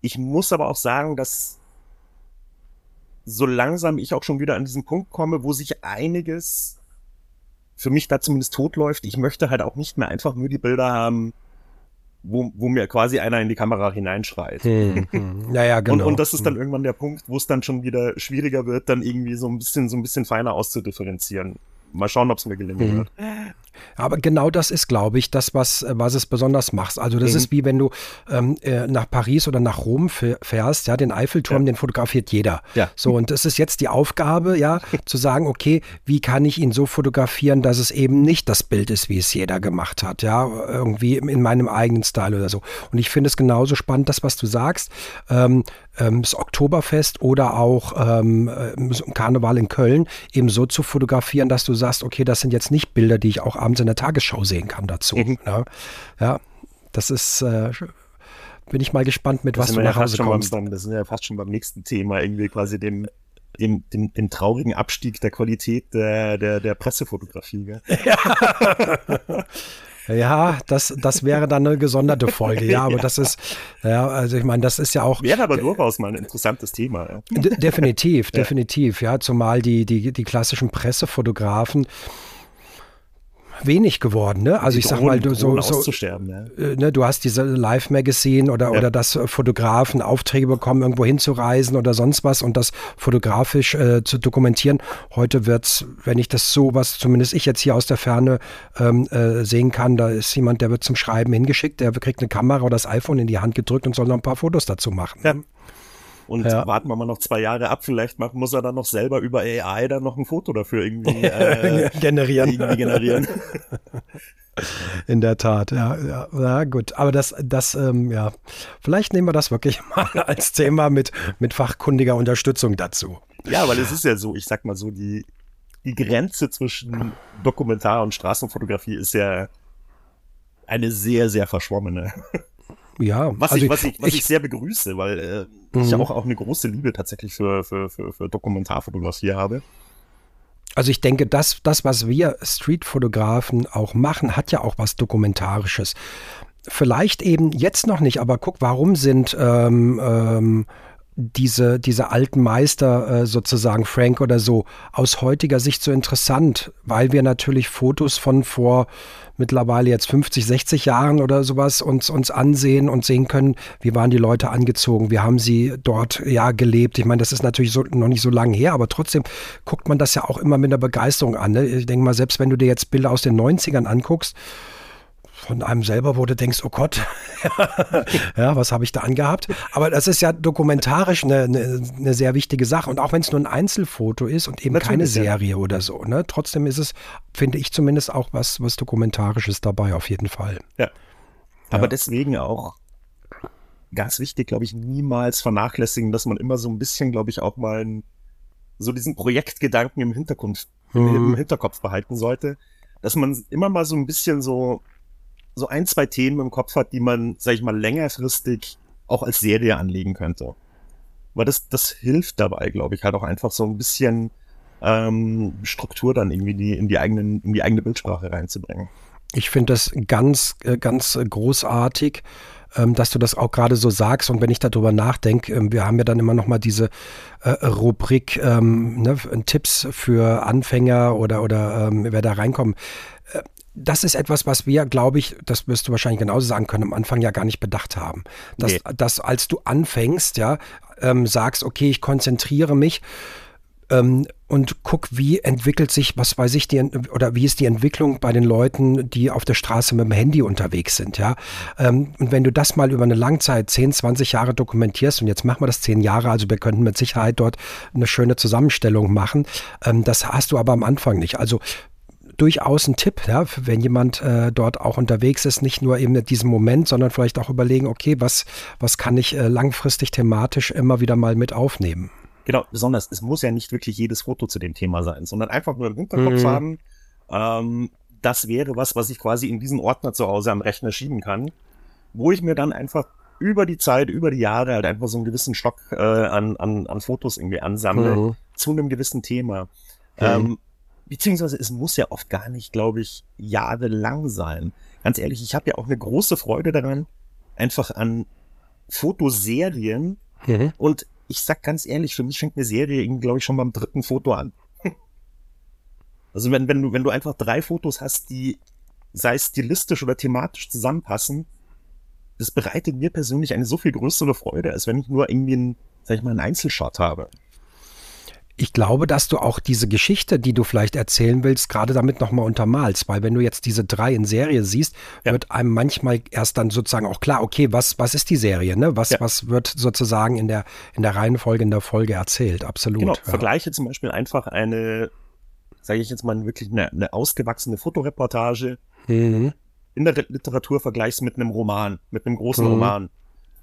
Speaker 3: Ich muss aber auch sagen, dass so langsam ich auch schon wieder an diesen Punkt komme, wo sich einiges für mich da zumindest totläuft. Ich möchte halt auch nicht mehr einfach nur die Bilder haben, wo, wo mir quasi einer in die Kamera hineinschreit. Hm,
Speaker 1: hm. Ja, ja, genau.
Speaker 3: Und, und das ist dann irgendwann der Punkt, wo es dann schon wieder schwieriger wird, dann irgendwie so ein bisschen, so ein bisschen feiner auszudifferenzieren mal schauen, ob es mir gelingen mhm. wird.
Speaker 1: Aber genau das ist, glaube ich, das, was, was es besonders macht. Also das mhm. ist wie wenn du ähm, äh, nach Paris oder nach Rom fährst, ja, den Eiffelturm, ja. den fotografiert jeder. Ja. So, und es ist jetzt die Aufgabe, ja, zu sagen, okay, wie kann ich ihn so fotografieren, dass es eben nicht das Bild ist, wie es jeder gemacht hat, ja, irgendwie in meinem eigenen Style oder so. Und ich finde es genauso spannend, das, was du sagst. Ähm, ähm, das Oktoberfest oder auch ähm, äh, Karneval in Köln eben so zu fotografieren, dass du sagst, okay, das sind jetzt nicht Bilder, die ich auch abends in der Tagesschau sehen kann dazu. Mhm. Ne? Ja, das ist, äh, bin ich mal gespannt, mit das was du nach Hause kommst.
Speaker 3: Beim, das sind ja fast schon beim nächsten Thema, irgendwie quasi dem den, den, den traurigen Abstieg der Qualität der, der, der Pressefotografie. Gell?
Speaker 1: Ja. Ja, das, das wäre dann eine gesonderte Folge, ja, aber ja. das ist, ja, also ich meine, das ist ja auch.
Speaker 3: Wäre aber durchaus mal ein interessantes Thema. Ja.
Speaker 1: Definitiv, definitiv, ja, zumal die, die, die klassischen Pressefotografen, wenig geworden. Ne? Also die ich sag mal, du, so, so ja. Äh, ne, du hast diese Live-Magazine oder, ja. oder dass Fotografen Aufträge bekommen, irgendwo hinzureisen oder sonst was und das fotografisch äh, zu dokumentieren. Heute wird's, wenn ich das so, was zumindest ich jetzt hier aus der Ferne ähm, äh, sehen kann, da ist jemand, der wird zum Schreiben hingeschickt, der kriegt eine Kamera oder das iPhone in die Hand gedrückt und soll noch ein paar Fotos dazu machen. Ja.
Speaker 3: Und ja. warten wir mal noch zwei Jahre ab, vielleicht macht, muss er dann noch selber über AI dann noch ein Foto dafür irgendwie äh,
Speaker 1: generieren. Irgendwie generieren. In der Tat, ja, ja, ja, gut. Aber das, das, ähm, ja, vielleicht nehmen wir das wirklich mal als Thema mit, mit fachkundiger Unterstützung dazu.
Speaker 3: Ja, weil es ist ja so, ich sag mal so, die, die Grenze zwischen Dokumentar- und Straßenfotografie ist ja eine sehr, sehr verschwommene.
Speaker 1: Ja,
Speaker 3: was, also ich, was, ich, was ich, ich sehr begrüße, weil äh, mhm. ich auch, auch eine große Liebe tatsächlich für, für, für, für Dokumentarfotografie habe.
Speaker 1: Also ich denke, das, das, was wir Streetfotografen auch machen, hat ja auch was Dokumentarisches. Vielleicht eben jetzt noch nicht, aber guck, warum sind ähm, ähm, diese, diese alten Meister äh, sozusagen, Frank oder so, aus heutiger Sicht so interessant, weil wir natürlich Fotos von vor mittlerweile jetzt 50, 60 Jahren oder sowas uns, uns ansehen und sehen können, wie waren die Leute angezogen, wie haben sie dort ja gelebt. Ich meine, das ist natürlich so, noch nicht so lange her, aber trotzdem guckt man das ja auch immer mit einer Begeisterung an. Ne? Ich denke mal, selbst wenn du dir jetzt Bilder aus den 90ern anguckst, von einem selber, wo du denkst, oh Gott, ja, was habe ich da angehabt? Aber das ist ja dokumentarisch eine, eine, eine sehr wichtige Sache. Und auch wenn es nur ein Einzelfoto ist und eben Natürlich, keine Serie ja. oder so, ne? trotzdem ist es, finde ich zumindest auch was, was Dokumentarisches dabei, auf jeden Fall.
Speaker 3: Ja. Aber ja. deswegen auch ganz wichtig, glaube ich, niemals vernachlässigen, dass man immer so ein bisschen, glaube ich, auch mal ein, so diesen Projektgedanken im Hintergrund, mhm. im Hinterkopf behalten sollte dass man immer mal so ein bisschen so so ein, zwei Themen im Kopf hat, die man, sag ich mal, längerfristig auch als Serie anlegen könnte. Weil das, das hilft dabei, glaube ich, halt auch einfach so ein bisschen ähm, Struktur dann irgendwie die, in die eigenen, in die eigene Bildsprache reinzubringen.
Speaker 1: Ich finde das ganz, äh, ganz großartig, ähm, dass du das auch gerade so sagst. Und wenn ich darüber nachdenke, ähm, wir haben ja dann immer noch mal diese äh, Rubrik ähm, ne, Tipps für Anfänger oder, oder ähm, wer da reinkommt das ist etwas, was wir, glaube ich, das wirst du wahrscheinlich genauso sagen können, am Anfang ja gar nicht bedacht haben. Dass, nee. dass als du anfängst, ja, ähm, sagst, okay, ich konzentriere mich ähm, und guck, wie entwickelt sich, was weiß ich, die, oder wie ist die Entwicklung bei den Leuten, die auf der Straße mit dem Handy unterwegs sind, ja. Ähm, und wenn du das mal über eine Langzeit, 10, 20 Jahre dokumentierst, und jetzt machen wir das 10 Jahre, also wir könnten mit Sicherheit dort eine schöne Zusammenstellung machen, ähm, das hast du aber am Anfang nicht. Also durchaus ein Tipp, ja, wenn jemand äh, dort auch unterwegs ist, nicht nur eben in diesem Moment, sondern vielleicht auch überlegen, okay, was, was kann ich äh, langfristig thematisch immer wieder mal mit aufnehmen.
Speaker 3: Genau, besonders, es muss ja nicht wirklich jedes Foto zu dem Thema sein, sondern einfach nur im Hinterkopf mhm. haben, ähm, das wäre was, was ich quasi in diesen Ordner zu Hause am Rechner schieben kann, wo ich mir dann einfach über die Zeit, über die Jahre halt einfach so einen gewissen Stock äh, an, an, an Fotos irgendwie ansammle mhm. zu einem gewissen Thema. Mhm. Ähm, beziehungsweise es muss ja oft gar nicht, glaube ich, jahrelang sein. Ganz ehrlich, ich habe ja auch eine große Freude daran, einfach an Fotoserien. Mhm. Und ich sag ganz ehrlich, für mich fängt eine Serie, glaube ich, schon beim dritten Foto an. also wenn, wenn du, wenn du einfach drei Fotos hast, die sei es stilistisch oder thematisch zusammenpassen, das bereitet mir persönlich eine so viel größere Freude, als wenn ich nur irgendwie einen, sag ich mal, einen Einzelshot habe.
Speaker 1: Ich glaube, dass du auch diese Geschichte, die du vielleicht erzählen willst, gerade damit nochmal untermalst, weil wenn du jetzt diese drei in Serie siehst, ja. wird einem manchmal erst dann sozusagen auch klar, okay, was, was ist die Serie, ne? Was, ja. was wird sozusagen in der, in der Reihenfolge in der Folge erzählt? Absolut. Genau,
Speaker 3: ja. vergleiche zum Beispiel einfach eine, sage ich jetzt mal, wirklich eine, eine ausgewachsene Fotoreportage mhm. in der Literatur vergleichst mit einem Roman, mit einem großen mhm. Roman.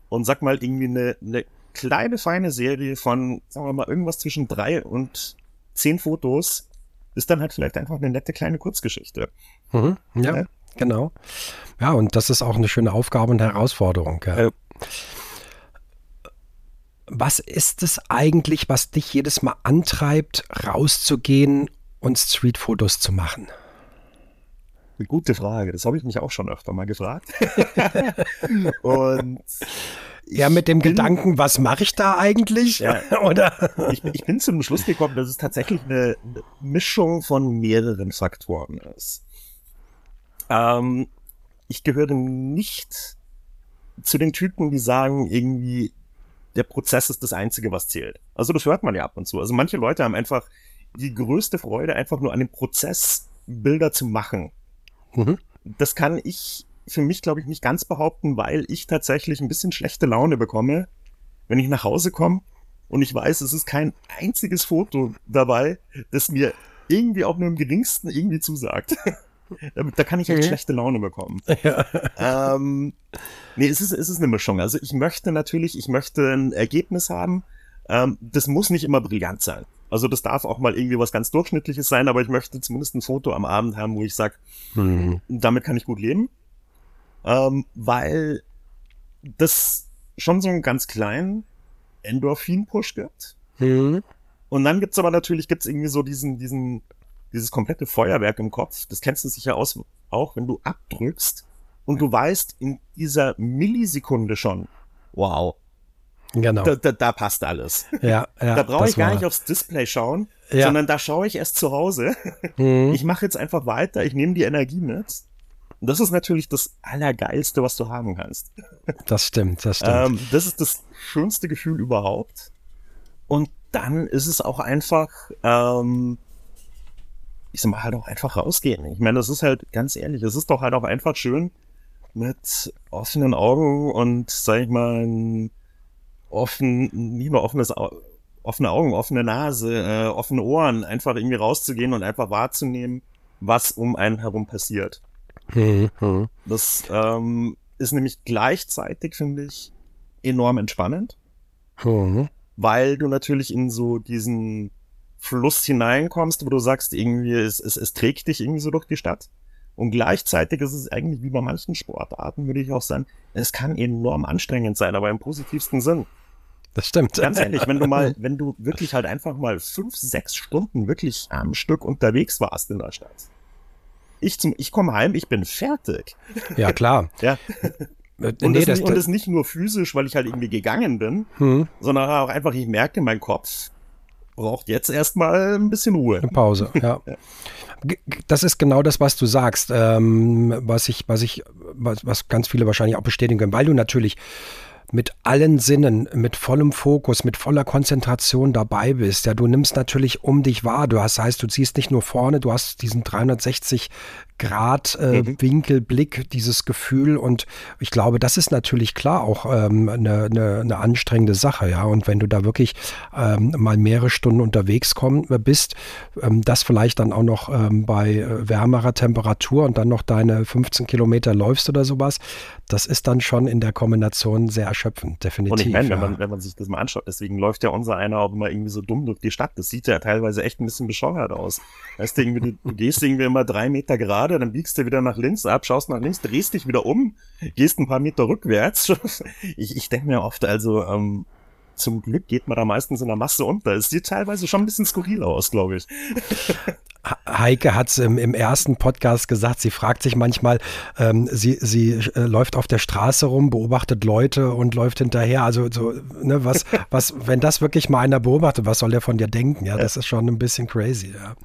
Speaker 3: Und sag mal irgendwie eine, eine kleine, feine Serie von, sagen wir mal, irgendwas zwischen drei und zehn Fotos ist dann halt vielleicht einfach eine nette kleine Kurzgeschichte.
Speaker 1: Mhm, ja, ja, genau. Ja, und das ist auch eine schöne Aufgabe und Herausforderung. Ja. Äh, was ist es eigentlich, was dich jedes Mal antreibt, rauszugehen und Streetfotos zu machen?
Speaker 3: Eine gute Frage. Das habe ich mich auch schon öfter mal gefragt.
Speaker 1: und ja, mit dem bin, Gedanken, was mache ich da eigentlich? Ja,
Speaker 3: Oder? Ich, ich, bin zum Schluss gekommen, dass es tatsächlich eine Mischung von mehreren Faktoren ist. Ähm, ich gehöre nicht zu den Typen, die sagen, irgendwie, der Prozess ist das Einzige, was zählt. Also das hört man ja ab und zu. Also manche Leute haben einfach die größte Freude, einfach nur an dem Prozess Bilder zu machen. Mhm. Das kann ich für mich, glaube ich, nicht ganz behaupten, weil ich tatsächlich ein bisschen schlechte Laune bekomme, wenn ich nach Hause komme und ich weiß, es ist kein einziges Foto dabei, das mir irgendwie auch nur im geringsten irgendwie zusagt. da, da, kann ich echt mhm. schlechte Laune bekommen. Ja. Ähm, nee, es ist, es ist eine Mischung. Also ich möchte natürlich, ich möchte ein Ergebnis haben. Ähm, das muss nicht immer brillant sein. Also das darf auch mal irgendwie was ganz Durchschnittliches sein, aber ich möchte zumindest ein Foto am Abend haben, wo ich sage, mhm. damit kann ich gut leben ähm, weil das schon so einen ganz kleinen Endorphin-Push gibt. Mhm. Und dann gibt's aber natürlich, gibt's irgendwie so diesen, diesen, dieses komplette Feuerwerk im Kopf. Das kennst du sicher aus, auch wenn du abdrückst und du weißt in dieser Millisekunde schon, wow. Genau. Da, da, da passt alles. Ja, ja, da brauche ich gar nicht aufs Display schauen, ja. sondern da schaue ich erst zu Hause. Mhm. Ich mache jetzt einfach weiter, ich nehme die Energie mit und das ist natürlich das Allergeilste, was du haben kannst.
Speaker 1: Das stimmt, das stimmt. Ähm,
Speaker 3: das ist das schönste Gefühl überhaupt. Und dann ist es auch einfach, ähm, ich sag mal, halt auch einfach rausgehen. Ich meine, das ist halt ganz ehrlich, es ist doch halt auch einfach schön, mit offenen Augen und, sag ich mal, offen, lieber offenes, offene Augen, offene Nase, äh, offene Ohren, einfach irgendwie rauszugehen und einfach wahrzunehmen, was um einen herum passiert. Mhm. Das ähm, ist nämlich gleichzeitig, finde ich, enorm entspannend, mhm. weil du natürlich in so diesen Fluss hineinkommst, wo du sagst, irgendwie, es, es, es trägt dich irgendwie so durch die Stadt. Und gleichzeitig ist es eigentlich wie bei manchen Sportarten, würde ich auch sagen, es kann enorm anstrengend sein, aber im positivsten Sinn.
Speaker 1: Das stimmt.
Speaker 3: Ganz ehrlich, wenn du mal, wenn du wirklich halt einfach mal fünf, sechs Stunden wirklich am Stück unterwegs warst in der Stadt, ich, zum, ich komme heim, ich bin fertig.
Speaker 1: Ja, klar.
Speaker 3: ja. Äh, und, nee, das, das, und das nicht nur physisch, weil ich halt irgendwie gegangen bin, hm. sondern auch einfach, ich merke, mein Kopf braucht jetzt erstmal ein bisschen Ruhe.
Speaker 1: Eine Pause, ja. ja. Das ist genau das, was du sagst, ähm, was ich, was ich, was, was ganz viele wahrscheinlich auch bestätigen können, weil du natürlich mit allen Sinnen, mit vollem Fokus, mit voller Konzentration dabei bist. Ja, du nimmst natürlich um dich wahr. Du hast, heißt, du ziehst nicht nur vorne, du hast diesen 360 Grad äh, mhm. Winkel, Blick, dieses Gefühl und ich glaube, das ist natürlich klar auch ähm, eine, eine, eine anstrengende Sache, ja. Und wenn du da wirklich ähm, mal mehrere Stunden unterwegs komm, bist, ähm, das vielleicht dann auch noch ähm, bei äh, wärmerer Temperatur und dann noch deine 15 Kilometer läufst oder sowas, das ist dann schon in der Kombination sehr erschöpfend, definitiv. Und
Speaker 3: ich meine, ja. wenn, man, wenn man sich das mal anschaut, deswegen läuft ja unser einer auch immer irgendwie so dumm durch die Stadt. Das sieht ja teilweise echt ein bisschen bescheuert aus. Weißt du, irgendwie, du, du gehst irgendwie immer drei Meter gerade, dann biegst du wieder nach links ab, schaust nach links, drehst dich wieder um, gehst ein paar Meter rückwärts. Ich, ich denke mir oft, also, ähm, zum Glück geht man da meistens in der Masse unter. Es sieht teilweise schon ein bisschen skurril aus, glaube ich.
Speaker 1: Heike hat es im, im, ersten Podcast gesagt, sie fragt sich manchmal, ähm, sie, sie äh, läuft auf der Straße rum, beobachtet Leute und läuft hinterher. Also so, ne, was, was, wenn das wirklich mal einer beobachtet, was soll der von dir denken? Ja, das ist schon ein bisschen crazy. Ja.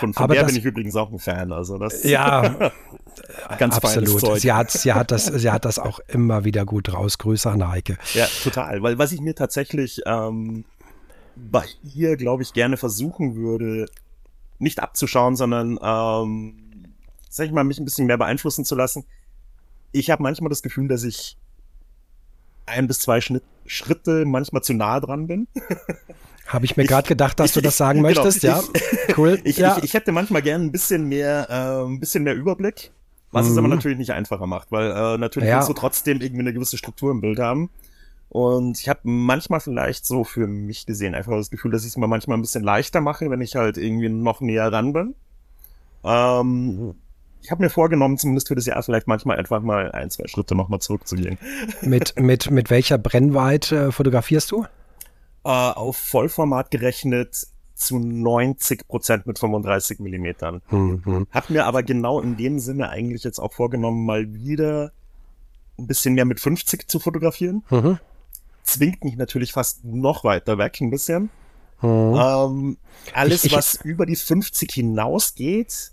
Speaker 3: Von, von Aber der das, bin ich übrigens auch ein Fan. Also das
Speaker 1: ja, ganz absolut. Zeug. Sie hat, sie hat das, sie hat das auch immer wieder gut raus. Grüße an Heike.
Speaker 3: Ja, total. Weil was ich mir tatsächlich ähm, bei ihr, glaube ich, gerne versuchen würde, nicht abzuschauen, sondern, ähm, sag ich mal, mich ein bisschen mehr beeinflussen zu lassen. Ich habe manchmal das Gefühl, dass ich ein bis zwei Schnitt, Schritte manchmal zu nah dran bin.
Speaker 1: Habe ich mir gerade gedacht, dass ich, du das sagen genau, möchtest, ja.
Speaker 3: cool. Ich, ja. Ich, ich, hätte manchmal gern ein bisschen mehr, äh, ein bisschen mehr Überblick, was mhm. es aber natürlich nicht einfacher macht, weil äh, natürlich ja. willst du trotzdem irgendwie eine gewisse Struktur im Bild haben. Und ich habe manchmal vielleicht so für mich gesehen einfach das Gefühl, dass ich es mir manchmal ein bisschen leichter mache, wenn ich halt irgendwie noch näher ran bin. Ähm, ich habe mir vorgenommen, zumindest für das Jahr vielleicht manchmal einfach mal ein, zwei Schritte nochmal zurückzugehen.
Speaker 1: Mit, mit, mit welcher Brennweite fotografierst du?
Speaker 3: Äh, auf Vollformat gerechnet zu 90 Prozent mit 35 Millimetern. Mhm. Hab mir aber genau in dem Sinne eigentlich jetzt auch vorgenommen, mal wieder ein bisschen mehr mit 50 zu fotografieren. Mhm zwingt mich natürlich fast noch weiter weg ein bisschen. Mhm. Ähm, alles, ich, ich, was über die 50 hinausgeht,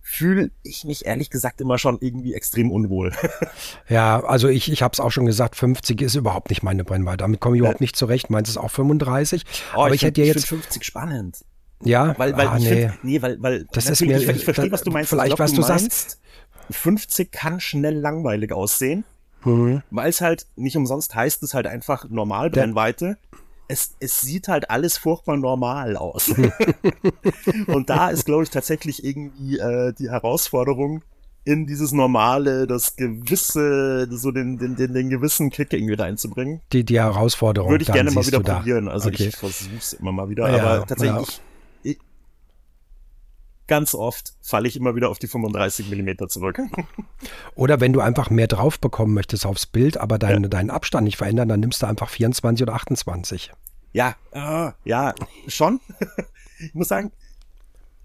Speaker 3: fühle ich mich ehrlich gesagt immer schon irgendwie extrem unwohl.
Speaker 1: ja, also ich, ich habe es auch schon gesagt, 50 ist überhaupt nicht meine Brennweite. Damit komme ich überhaupt nicht zurecht. Meins ist auch 35. Oh, aber ich, ich hätte ja jetzt
Speaker 3: 50 spannend.
Speaker 1: Ja,
Speaker 3: weil, weil ah, ich nee. Find, nee, weil, weil
Speaker 1: das ist mir,
Speaker 3: ich, ich verstehe, was du meinst.
Speaker 1: Vielleicht, was du, du meinst, sagst.
Speaker 3: 50 kann schnell langweilig aussehen. Mhm. Weil es halt nicht umsonst heißt es halt einfach Normalbrennweite. Es, es sieht halt alles furchtbar normal aus. und da ist, glaube ich, tatsächlich irgendwie äh, die Herausforderung, in dieses Normale, das gewisse, so den, den, den, den gewissen Kick irgendwie reinzubringen.
Speaker 1: Die, die Herausforderung.
Speaker 3: Würde ich gerne mal wieder probieren. Also okay. ich versuche es immer mal wieder. Ja, aber tatsächlich, ja ganz oft falle ich immer wieder auf die 35 Millimeter zurück.
Speaker 1: Oder wenn du einfach mehr drauf bekommen möchtest aufs Bild, aber dein, ja. deinen Abstand nicht verändern, dann nimmst du einfach 24 oder 28.
Speaker 3: Ja, äh, ja, schon. ich muss sagen,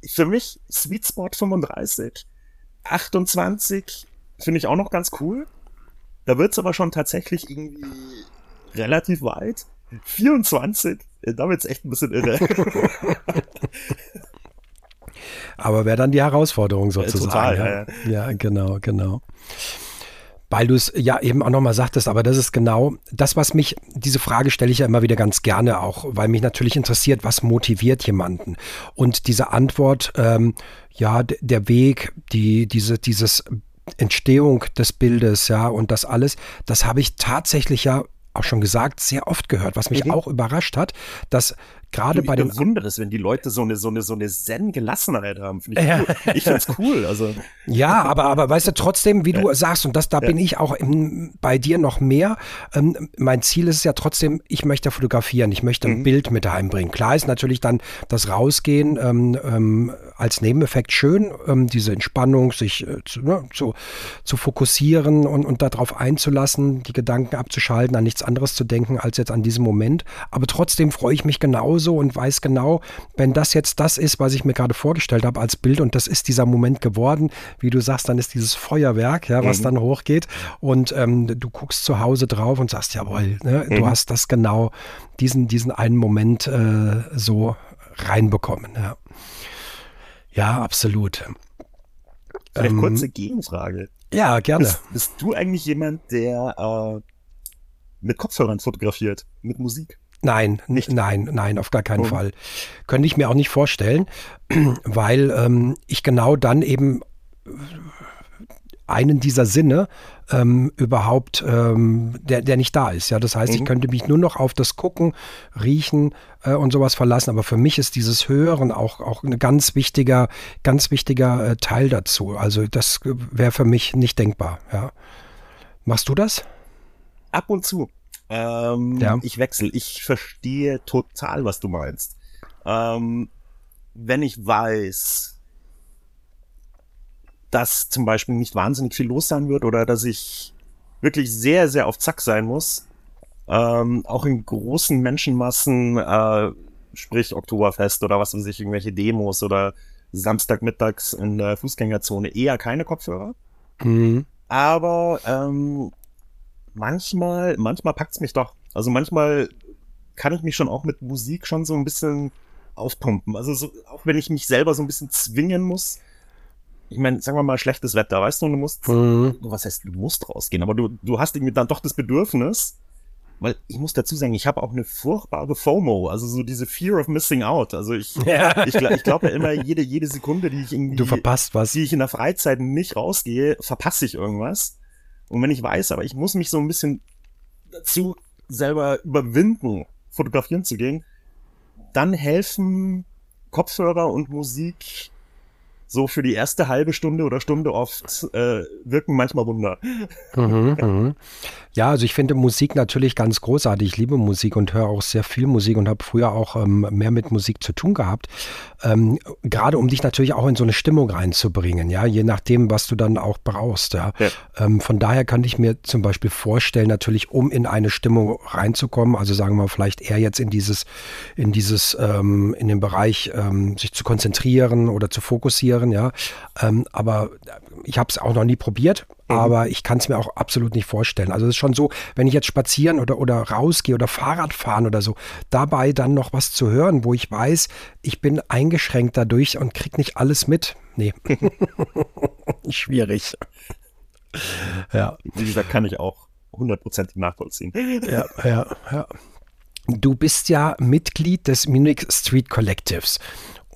Speaker 3: für mich Sweet Spot 35. 28 finde ich auch noch ganz cool. Da wird es aber schon tatsächlich irgendwie relativ weit. 24, da wird es echt ein bisschen irre.
Speaker 1: Aber wäre dann die Herausforderung sozusagen.
Speaker 3: Total, ja,
Speaker 1: ja. ja genau, genau. Weil du es ja eben auch nochmal sagtest, aber das ist genau das, was mich, diese Frage stelle ich ja immer wieder ganz gerne auch, weil mich natürlich interessiert, was motiviert jemanden. Und diese Antwort, ähm, ja, der Weg, die, diese, dieses Entstehung des Bildes, ja, und das alles, das habe ich tatsächlich ja auch schon gesagt, sehr oft gehört, was mich mhm. auch überrascht hat, dass gerade bei den.
Speaker 3: Ich wundere es, wenn die Leute so eine, so eine, so eine Zen-Gelassenheit haben. Finde ich ja. cool. Ich finde es cool. Also.
Speaker 1: Ja, aber, aber weißt du, trotzdem, wie du sagst, und das, da ja. bin ich auch im, bei dir noch mehr. Ähm, mein Ziel ist es ja trotzdem, ich möchte fotografieren, ich möchte ein mhm. Bild mit heimbringen. Klar ist natürlich dann das Rausgehen ähm, ähm, als Nebeneffekt schön, ähm, diese Entspannung, sich äh, zu, ne, zu, zu fokussieren und, und darauf einzulassen, die Gedanken abzuschalten, an nichts anderes zu denken als jetzt an diesem Moment. Aber trotzdem freue ich mich genauso genauso und weiß genau, wenn das jetzt das ist, was ich mir gerade vorgestellt habe als Bild und das ist dieser Moment geworden, wie du sagst, dann ist dieses Feuerwerk, ja, was mhm. dann hochgeht und ähm, du guckst zu Hause drauf und sagst, jawohl, ne, mhm. du hast das genau, diesen, diesen einen Moment äh, so reinbekommen, ja. Ja, absolut.
Speaker 3: Vielleicht ähm, kurze Gegenfrage.
Speaker 1: Ja, gerne.
Speaker 3: Bist, bist du eigentlich jemand, der äh, mit Kopfhörern fotografiert, mit Musik?
Speaker 1: Nein, nicht. nein, nein, auf gar keinen oh. Fall. Könnte ich mir auch nicht vorstellen, weil ähm, ich genau dann eben einen dieser Sinne ähm, überhaupt, ähm, der, der nicht da ist. Ja, das heißt, mhm. ich könnte mich nur noch auf das Gucken, Riechen äh, und sowas verlassen. Aber für mich ist dieses Hören auch auch ein ganz wichtiger, ganz wichtiger äh, Teil dazu. Also das wäre für mich nicht denkbar. Ja, machst du das?
Speaker 3: Ab und zu. Ähm, ja. Ich wechsle. Ich verstehe total, was du meinst. Ähm, wenn ich weiß, dass zum Beispiel nicht wahnsinnig viel los sein wird oder dass ich wirklich sehr, sehr auf Zack sein muss, ähm, auch in großen Menschenmassen, äh, sprich Oktoberfest oder was weiß ich, irgendwelche Demos oder Samstagmittags in der Fußgängerzone, eher keine Kopfhörer. Mhm. Aber ähm, manchmal, manchmal packt's mich doch. Also manchmal kann ich mich schon auch mit Musik schon so ein bisschen aufpumpen. Also so, auch wenn ich mich selber so ein bisschen zwingen muss. Ich meine, sagen wir mal schlechtes Wetter, weißt du, du musst, mhm. was heißt, du musst rausgehen, aber du, du hast irgendwie dann doch das Bedürfnis, weil ich muss dazu sagen, ich habe auch eine furchtbare FOMO, also so diese Fear of Missing Out. Also ich, ja. ich, ich glaube ja immer, jede, jede Sekunde, die ich irgendwie,
Speaker 1: du verpasst was,
Speaker 3: die ich in der Freizeit nicht rausgehe, verpasse ich irgendwas. Und wenn ich weiß, aber ich muss mich so ein bisschen dazu selber überwinden, fotografieren zu gehen, dann helfen Kopfhörer und Musik so für die erste halbe Stunde oder Stunde oft äh, wirken manchmal Wunder.
Speaker 1: Mhm, mhm. Ja, also ich finde Musik natürlich ganz großartig. Ich liebe Musik und höre auch sehr viel Musik und habe früher auch ähm, mehr mit Musik zu tun gehabt. Ähm, Gerade um dich natürlich auch in so eine Stimmung reinzubringen, ja, je nachdem, was du dann auch brauchst. Ja. ja. Ähm, von daher kann ich mir zum Beispiel vorstellen, natürlich, um in eine Stimmung reinzukommen, also sagen wir vielleicht eher jetzt in dieses, in dieses, ähm, in den Bereich ähm, sich zu konzentrieren oder zu fokussieren, ja. Ähm, aber ich habe es auch noch nie probiert, mhm. aber ich kann es mir auch absolut nicht vorstellen. Also es ist schon so, wenn ich jetzt spazieren oder, oder rausgehe oder Fahrrad fahren oder so, dabei dann noch was zu hören, wo ich weiß, ich bin eingeschränkt dadurch und krieg nicht alles mit. Nee. Schwierig.
Speaker 3: Ja. Wie gesagt, kann ich auch hundertprozentig nachvollziehen.
Speaker 1: Ja, ja, ja. Du bist ja Mitglied des Munich Street Collectives.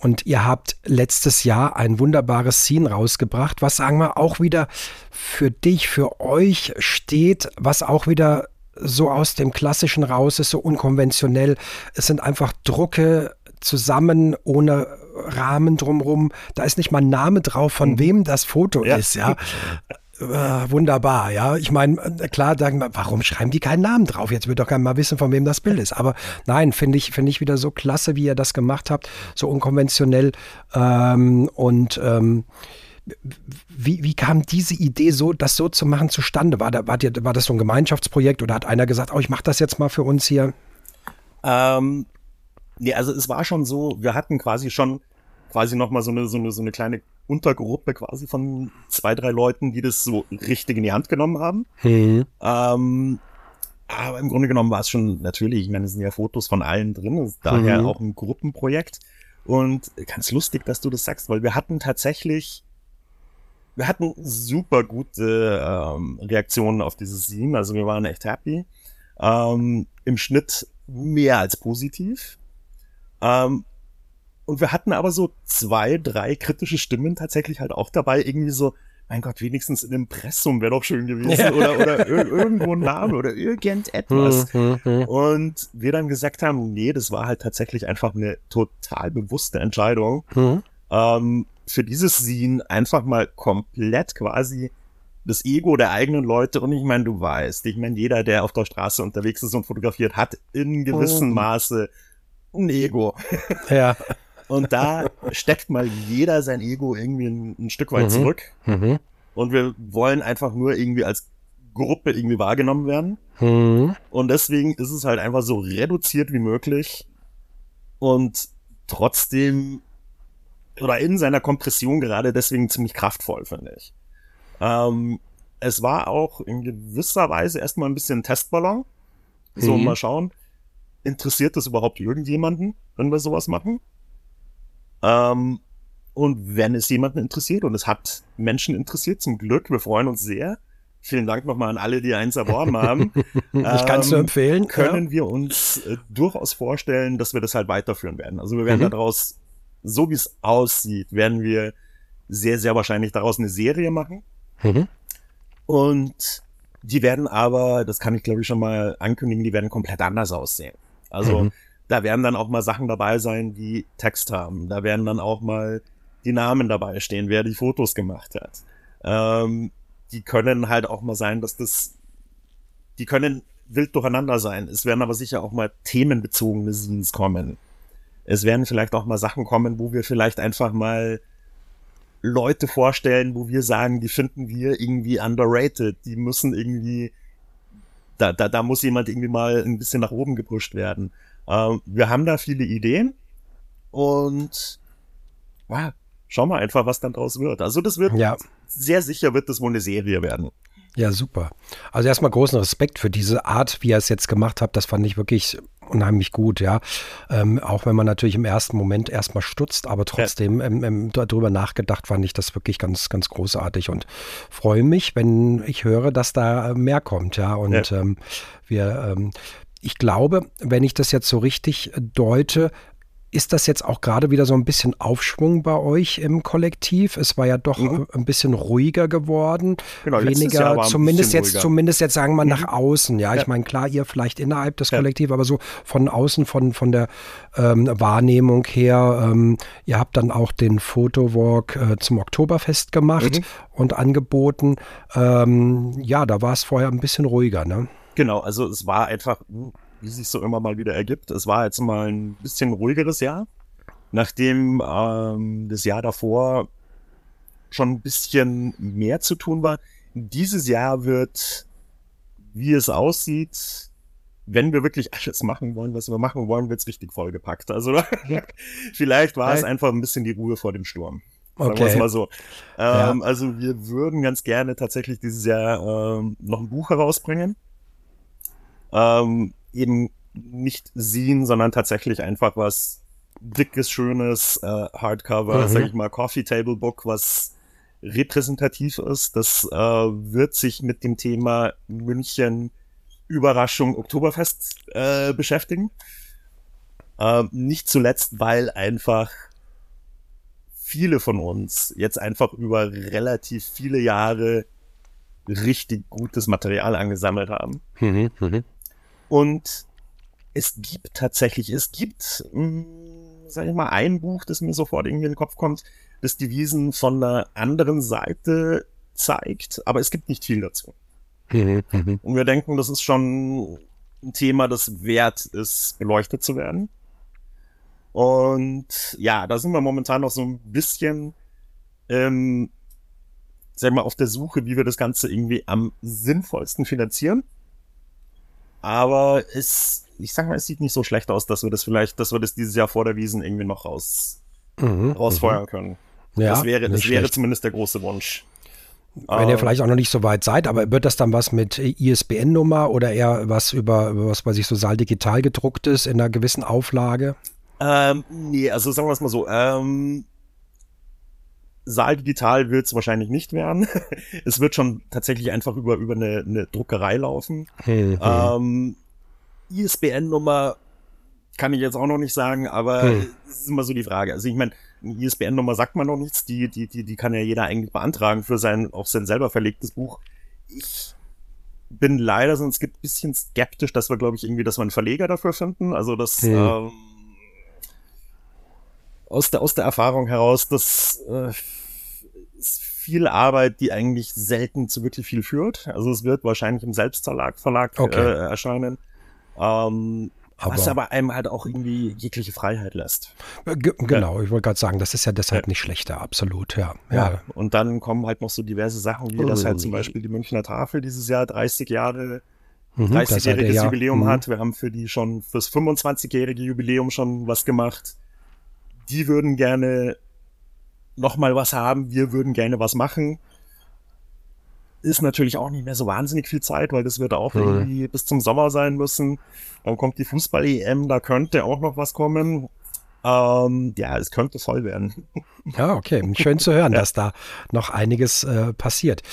Speaker 1: Und ihr habt letztes Jahr ein wunderbares Scene rausgebracht, was sagen wir auch wieder für dich, für euch steht, was auch wieder so aus dem Klassischen raus ist, so unkonventionell. Es sind einfach Drucke zusammen ohne Rahmen drumrum. Da ist nicht mal ein Name drauf, von mhm. wem das Foto ja. ist, ja. Äh, wunderbar, ja. Ich meine, äh, klar, sagen warum schreiben die keinen Namen drauf? Jetzt wird doch keiner mal wissen, von wem das Bild ist. Aber nein, finde ich, finde ich wieder so klasse, wie ihr das gemacht habt, so unkonventionell. Ähm, und ähm, wie, wie kam diese Idee, so das so zu machen, zustande? War, da, war, dir, war das so ein Gemeinschaftsprojekt oder hat einer gesagt, oh, ich mache das jetzt mal für uns hier?
Speaker 3: Ähm, nee, also es war schon so, wir hatten quasi schon quasi nochmal so eine, so, eine, so eine kleine Untergruppe quasi von zwei, drei Leuten, die das so richtig in die Hand genommen haben. Mhm. Ähm, aber im Grunde genommen war es schon natürlich, ich meine, es sind ja Fotos von allen drin, daher mhm. auch ein Gruppenprojekt. Und ganz lustig, dass du das sagst, weil wir hatten tatsächlich, wir hatten super gute ähm, Reaktionen auf dieses Scene, also wir waren echt happy. Ähm, Im Schnitt mehr als positiv. Ähm, und wir hatten aber so zwei, drei kritische Stimmen tatsächlich halt auch dabei, irgendwie so, mein Gott, wenigstens ein Impressum wäre doch schön gewesen ja. oder, oder irgendwo ein Name oder irgendetwas. Hm, hm, hm. Und wir dann gesagt haben, nee, das war halt tatsächlich einfach eine total bewusste Entscheidung, ähm, für dieses Scene einfach mal komplett quasi das Ego der eigenen Leute und ich meine, du weißt, ich meine, jeder, der auf der Straße unterwegs ist und fotografiert, hat in gewissem Maße ein Ego.
Speaker 1: Ja.
Speaker 3: Und da steckt mal jeder sein Ego irgendwie ein, ein Stück weit mhm. zurück. Mhm. Und wir wollen einfach nur irgendwie als Gruppe irgendwie wahrgenommen werden. Mhm. Und deswegen ist es halt einfach so reduziert wie möglich und trotzdem oder in seiner Kompression gerade deswegen ziemlich kraftvoll, finde ich. Ähm, es war auch in gewisser Weise erstmal ein bisschen Testballon. So, mhm. mal schauen. Interessiert das überhaupt irgendjemanden, wenn wir sowas machen? Ähm, und wenn es jemanden interessiert, und es hat Menschen interessiert, zum Glück, wir freuen uns sehr. Vielen Dank nochmal an alle, die eins erworben haben.
Speaker 1: ich kann es nur empfehlen.
Speaker 3: Können ja. wir uns äh, durchaus vorstellen, dass wir das halt weiterführen werden. Also wir werden mhm. daraus, so wie es aussieht, werden wir sehr, sehr wahrscheinlich daraus eine Serie machen. Mhm. Und die werden aber, das kann ich glaube ich schon mal ankündigen, die werden komplett anders aussehen. Also mhm. Da werden dann auch mal Sachen dabei sein, die Text haben. Da werden dann auch mal die Namen dabei stehen, wer die Fotos gemacht hat. Ähm, die können halt auch mal sein, dass das, die können wild durcheinander sein. Es werden aber sicher auch mal themenbezogene Scenes kommen. Es werden vielleicht auch mal Sachen kommen, wo wir vielleicht einfach mal Leute vorstellen, wo wir sagen, die finden wir irgendwie underrated. Die müssen irgendwie, da, da, da muss jemand irgendwie mal ein bisschen nach oben gepusht werden. Ähm, wir haben da viele Ideen und ja, schauen wir einfach, was dann draus wird. Also das wird
Speaker 1: ja.
Speaker 3: sehr sicher wird das wohl eine Serie werden.
Speaker 1: Ja, super. Also erstmal großen Respekt für diese Art, wie ihr es jetzt gemacht habt. Das fand ich wirklich unheimlich gut, ja. Ähm, auch wenn man natürlich im ersten Moment erstmal stutzt, aber trotzdem ja. ähm, ähm, darüber nachgedacht, fand ich das wirklich ganz, ganz großartig und freue mich, wenn ich höre, dass da mehr kommt, ja. Und ja. Ähm, wir, ähm, ich glaube, wenn ich das jetzt so richtig deute, ist das jetzt auch gerade wieder so ein bisschen Aufschwung bei euch im Kollektiv? Es war ja doch mhm. ein bisschen ruhiger geworden. Genau, weniger, zumindest jetzt, ruhiger. zumindest jetzt sagen wir mhm. nach außen. Ja, ja. ich meine, klar, ihr vielleicht innerhalb des ja. Kollektivs, aber so von außen, von, von der ähm, Wahrnehmung her. Ähm, ihr habt dann auch den Fotowalk äh, zum Oktoberfest gemacht mhm. und angeboten. Ähm, ja, da war es vorher ein bisschen ruhiger, ne?
Speaker 3: Genau, also es war einfach wie sich so immer mal wieder ergibt. Es war jetzt mal ein bisschen ruhigeres Jahr, nachdem ähm, das Jahr davor schon ein bisschen mehr zu tun war. Dieses Jahr wird, wie es aussieht, wenn wir wirklich alles machen wollen, was wir machen wollen, wird's richtig vollgepackt. Also vielleicht war es einfach ein bisschen die Ruhe vor dem Sturm. Sagen okay. wir es mal so. Ähm, ja. Also wir würden ganz gerne tatsächlich dieses Jahr ähm, noch ein Buch herausbringen. Ähm, eben nicht sehen, sondern tatsächlich einfach was dickes, schönes äh, Hardcover, mhm. sag ich mal, Coffee Table Book, was repräsentativ ist. Das äh, wird sich mit dem Thema München Überraschung Oktoberfest äh, beschäftigen. Äh, nicht zuletzt, weil einfach viele von uns jetzt einfach über relativ viele Jahre richtig gutes Material angesammelt haben. Mhm, mh. Und es gibt tatsächlich, es gibt, mh, hm, sag ich mal, ein Buch, das mir sofort irgendwie in den Kopf kommt, das die Wiesen von einer anderen Seite zeigt, aber es gibt nicht viel dazu. Mhm, mhm. Und wir denken, das ist schon ein Thema, das wert ist, beleuchtet zu werden. Und ja, da sind wir momentan noch so ein bisschen, ähm, sagen wir mal, auf der Suche, wie wir das Ganze irgendwie am sinnvollsten finanzieren. Aber es, ich sag mal, es sieht nicht so schlecht aus, dass wir das vielleicht, dass wir das dieses Jahr vor der Wiesen irgendwie noch raus, mhm, rausfeuern mhm. können. Ja, das wäre, das wäre zumindest der große Wunsch.
Speaker 1: Wenn ihr ähm, vielleicht auch noch nicht so weit seid, aber wird das dann was mit ISBN-Nummer oder eher was über, über was weiß ich, so Saal digital gedrucktes in einer gewissen Auflage?
Speaker 3: Ähm, nee, also sagen wir es mal so, ähm, Saal digital wird es wahrscheinlich nicht werden. es wird schon tatsächlich einfach über, über eine, eine Druckerei laufen. Hm, hm. Ähm, ISBN-Nummer kann ich jetzt auch noch nicht sagen, aber hm. ist immer so die Frage. Also ich meine, eine ISBN-Nummer sagt man noch nichts, die, die, die, die kann ja jeder eigentlich beantragen für sein, auf sein selber verlegtes Buch. Ich bin leider, sonst gibt ein bisschen skeptisch, dass wir, glaube ich, irgendwie, dass wir einen Verleger dafür finden. Also das hm. ähm, aus der, aus der Erfahrung heraus, das äh, ist viel Arbeit, die eigentlich selten zu wirklich viel führt. Also es wird wahrscheinlich im Selbstverlag Verlag, okay. äh, erscheinen. Ähm, aber, was aber einem halt auch irgendwie jegliche Freiheit lässt.
Speaker 1: Äh, genau, ich wollte gerade sagen, das ist ja deshalb ja. nicht schlechter, absolut, ja.
Speaker 3: ja. ja. Und dann kommen halt noch so diverse Sachen, wie oh. das halt zum Beispiel die Münchner Tafel dieses Jahr 30 Jahre 30-jähriges mhm, Jubiläum mhm. hat. Wir haben für die schon fürs 25-jährige Jubiläum schon was gemacht die würden gerne noch mal was haben, wir würden gerne was machen. Ist natürlich auch nicht mehr so wahnsinnig viel Zeit, weil das wird auch mhm. irgendwie bis zum Sommer sein müssen. Dann kommt die Fußball-EM, da könnte auch noch was kommen. Ähm, ja, es könnte voll werden.
Speaker 1: Ja, okay. Schön zu hören, ja. dass da noch einiges äh, passiert.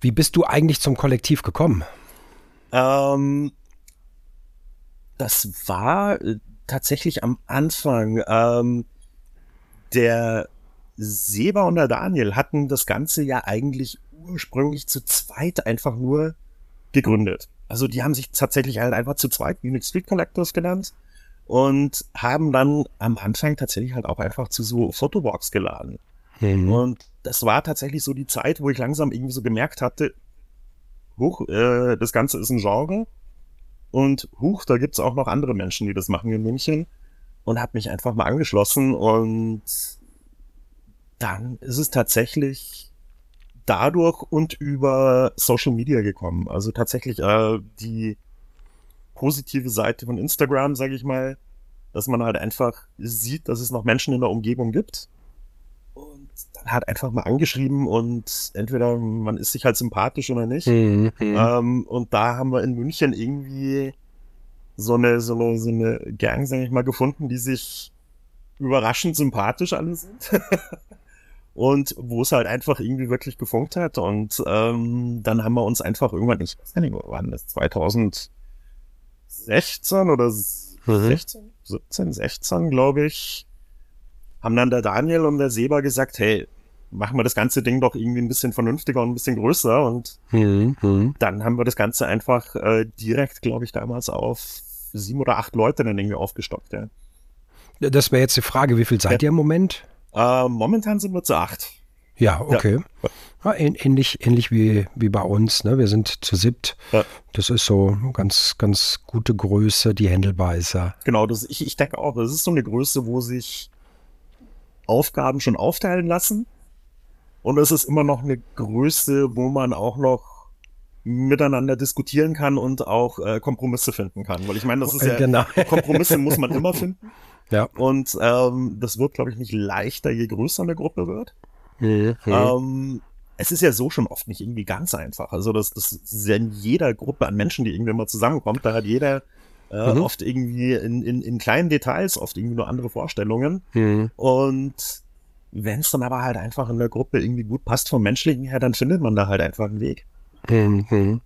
Speaker 1: Wie bist du eigentlich zum Kollektiv gekommen?
Speaker 3: Ähm, das war äh, tatsächlich am Anfang. Ähm, der Seba und der Daniel hatten das Ganze ja eigentlich ursprünglich zu zweit einfach nur gegründet. Also die haben sich tatsächlich halt einfach zu zweit Unix Street Collectors genannt und haben dann am Anfang tatsächlich halt auch einfach zu so Fotowalks geladen. Mhm. Und das war tatsächlich so die Zeit, wo ich langsam irgendwie so gemerkt hatte, huch, äh, das Ganze ist ein Genre und huch, da gibt's auch noch andere Menschen, die das machen in München und habe mich einfach mal angeschlossen und dann ist es tatsächlich dadurch und über Social Media gekommen. Also tatsächlich äh, die positive Seite von Instagram, sage ich mal, dass man halt einfach sieht, dass es noch Menschen in der Umgebung gibt. Dann halt einfach mal angeschrieben und entweder man ist sich halt sympathisch oder nicht. Mhm. Ähm, und da haben wir in München irgendwie so eine, so eine, so eine Gang, sag ich mal, gefunden, die sich überraschend sympathisch alle sind. und wo es halt einfach irgendwie wirklich gefunkt hat. Und ähm, dann haben wir uns einfach irgendwann, ich weiß nicht, wann das 2016 oder 16, 17, 16, glaube ich, haben dann der Daniel und der Seba gesagt, hey, machen wir das ganze Ding doch irgendwie ein bisschen vernünftiger und ein bisschen größer. Und mhm. mhm. dann haben wir das Ganze einfach äh, direkt, glaube ich, damals auf sieben oder acht Leute dann irgendwie aufgestockt. Ja.
Speaker 1: Das wäre jetzt die Frage, wie viel seid ja. ihr im Moment?
Speaker 3: Äh, momentan sind wir zu acht.
Speaker 1: Ja, okay. Ja. Ja, ähnlich, ähnlich wie, wie bei uns. Ne? Wir sind zu siebt. Ja. Das ist so ganz, ganz gute Größe, die händelbar ist. Ja.
Speaker 3: Genau, das, ich, ich denke auch, das ist so eine Größe, wo sich Aufgaben schon aufteilen lassen. Und es ist immer noch eine Größe, wo man auch noch miteinander diskutieren kann und auch äh, Kompromisse finden kann. Weil ich meine, das ist ja, genau. Kompromisse muss man immer finden. Ja. Und ähm, das wird, glaube ich, nicht leichter, je größer eine Gruppe wird. Mhm. Ähm, es ist ja so schon oft nicht irgendwie ganz einfach. Also das, das ist ja in jeder Gruppe an Menschen, die irgendwie mal zusammenkommt, da hat jeder äh, mhm. oft irgendwie in, in, in kleinen Details, oft irgendwie nur andere Vorstellungen. Mhm. Und wenn es dann aber halt einfach in der Gruppe irgendwie gut passt vom Menschlichen her, dann findet man da halt einfach einen Weg.
Speaker 1: Mhm.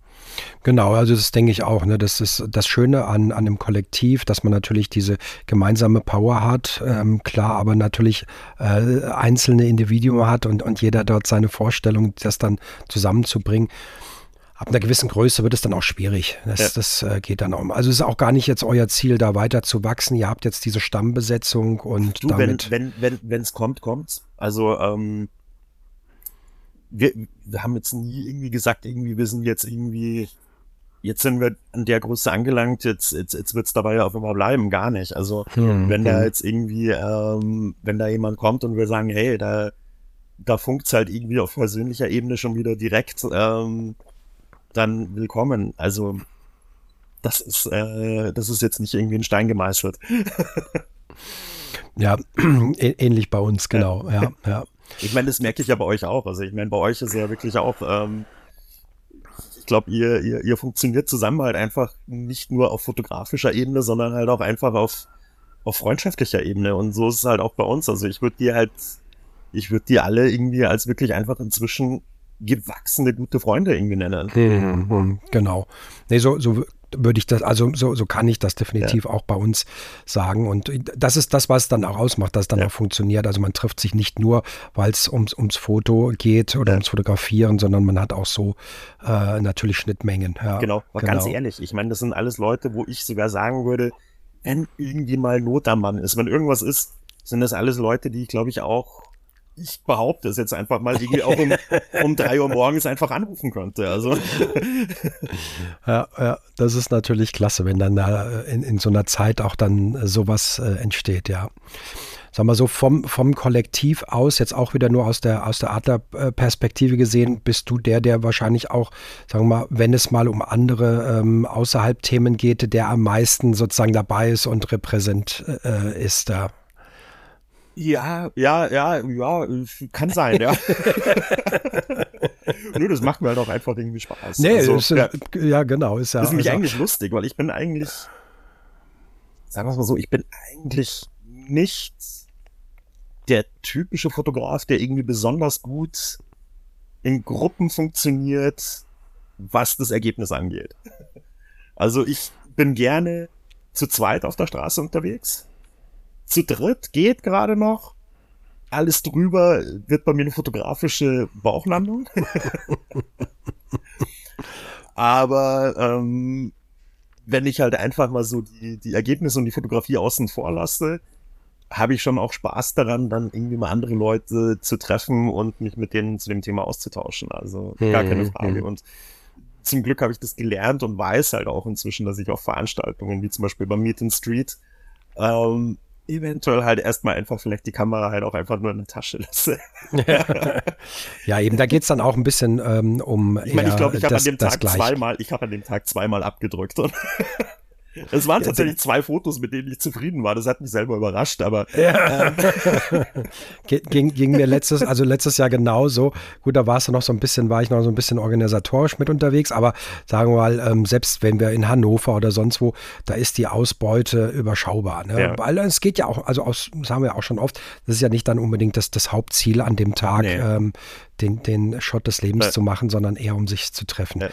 Speaker 1: Genau, also das denke ich auch. Ne? Das ist das Schöne an, an dem Kollektiv, dass man natürlich diese gemeinsame Power hat, ähm, klar, aber natürlich äh, einzelne Individuen hat und, und jeder dort seine Vorstellung, das dann zusammenzubringen ab einer gewissen Größe wird es dann auch schwierig. Das, ja. das äh, geht dann auch. Also es ist auch gar nicht jetzt euer Ziel, da weiter zu wachsen. Ihr habt jetzt diese Stammbesetzung und
Speaker 3: du,
Speaker 1: damit.
Speaker 3: Wenn wenn wenn es kommt, kommt's. Also ähm, wir, wir haben jetzt nie irgendwie gesagt, irgendwie wir sind jetzt irgendwie jetzt sind wir an der Größe angelangt, jetzt, jetzt, jetzt wird's dabei auf immer bleiben, gar nicht. Also hm, wenn hm. da jetzt irgendwie, ähm, wenn da jemand kommt und wir sagen, hey, da, da funkt's halt irgendwie auf persönlicher Ebene schon wieder direkt, ähm, dann willkommen. Also das ist, äh, das ist jetzt nicht irgendwie in Stein gemeißelt.
Speaker 1: ja, ähnlich bei uns, genau. Ja, ja.
Speaker 3: Ich meine, das merke ich ja bei euch auch. Also ich meine, bei euch ist ja wirklich auch, ähm, ich glaube, ihr, ihr, ihr funktioniert zusammen halt einfach nicht nur auf fotografischer Ebene, sondern halt auch einfach auf, auf freundschaftlicher Ebene. Und so ist es halt auch bei uns. Also ich würde dir halt, ich würde dir alle irgendwie als wirklich einfach inzwischen gewachsene gute Freunde irgendwie nennen.
Speaker 1: Mhm, genau. Nee, so, so würde ich das, also so, so kann ich das definitiv ja. auch bei uns sagen. Und das ist das, was dann auch ausmacht, dass es dann ja. auch funktioniert. Also man trifft sich nicht nur, weil es ums, ums Foto geht oder ja. ums Fotografieren, sondern man hat auch so äh, natürlich Schnittmengen.
Speaker 3: Ja, genau, aber genau. ganz ehrlich, ich meine, das sind alles Leute, wo ich sogar sagen würde, wenn irgendwie mal Not am Mann ist, wenn irgendwas ist, sind das alles Leute, die ich glaube ich auch ich behaupte es jetzt einfach mal, irgendwie auch um, um drei Uhr morgens einfach anrufen könnte. Also.
Speaker 1: Ja, ja, das ist natürlich klasse, wenn dann da in, in so einer Zeit auch dann sowas äh, entsteht, ja. Sag mal so vom, vom Kollektiv aus, jetzt auch wieder nur aus der, aus der Adler-Perspektive gesehen, bist du der, der wahrscheinlich auch, sagen wir mal, wenn es mal um andere ähm, außerhalb Themen geht, der am meisten sozusagen dabei ist und repräsent äh, ist da.
Speaker 3: Ja, ja, ja, ja, kann sein, ja. Nö, das macht mir halt auch einfach irgendwie Spaß.
Speaker 1: Nee, also, ist, ja, ja, genau. Ist ja,
Speaker 3: das ist nämlich also, eigentlich lustig, weil ich bin eigentlich, sagen wir es mal so, ich bin eigentlich nicht der typische Fotograf, der irgendwie besonders gut in Gruppen funktioniert, was das Ergebnis angeht. Also ich bin gerne zu zweit auf der Straße unterwegs zu dritt geht gerade noch. Alles drüber wird bei mir eine fotografische Bauchlandung. Aber ähm, wenn ich halt einfach mal so die, die Ergebnisse und die Fotografie außen vor lasse, habe ich schon auch Spaß daran, dann irgendwie mal andere Leute zu treffen und mich mit denen zu dem Thema auszutauschen. Also gar keine mhm, Frage. Mhm. Und zum Glück habe ich das gelernt und weiß halt auch inzwischen, dass ich auf Veranstaltungen wie zum Beispiel beim Meet and Street ähm, eventuell halt erstmal einfach vielleicht die Kamera halt auch einfach nur in der Tasche lasse.
Speaker 1: ja, eben, da geht's dann auch ein bisschen ähm, um.
Speaker 3: Ich meine, ich glaube, ich habe an dem Tag zweimal, ich habe an dem Tag zweimal abgedrückt. Es waren tatsächlich zwei Fotos, mit denen ich zufrieden war. Das hat mich selber überrascht, aber ja.
Speaker 1: ähm. ging, ging mir letztes, also letztes Jahr genauso. Gut, da war es noch so ein bisschen, war ich noch so ein bisschen organisatorisch mit unterwegs, aber sagen wir mal, ähm, selbst wenn wir in Hannover oder sonst wo, da ist die Ausbeute überschaubar. Ne? Ja. Weil es geht ja auch, also aus, das haben wir auch schon oft, das ist ja nicht dann unbedingt das, das Hauptziel an dem Tag, nee. ähm, den, den Shot des Lebens nee. zu machen, sondern eher um sich zu treffen. Nee.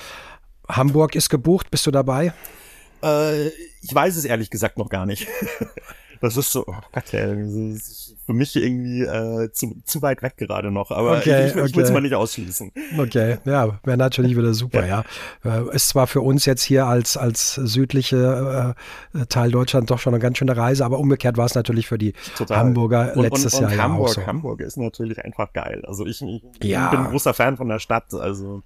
Speaker 1: Hamburg ist gebucht, bist du dabei?
Speaker 3: Äh, ich weiß es ehrlich gesagt noch gar nicht. das ist so, oh Gott, ey, das ist für mich irgendwie äh, zu, zu weit weg gerade noch, aber okay, ich, ich, ich will es mal nicht ausschließen.
Speaker 1: Okay, ja, wäre natürlich wieder super, ja. ja. Äh, ist zwar für uns jetzt hier als, als südliche äh, Teil Deutschland doch schon eine ganz schöne Reise, aber umgekehrt war es natürlich für die Total. Hamburger und, letztes und, und Jahr
Speaker 3: Hamburg,
Speaker 1: ja auch so.
Speaker 3: Hamburg ist natürlich einfach geil. Also ich, ich ja. bin ein großer Fan von der Stadt, also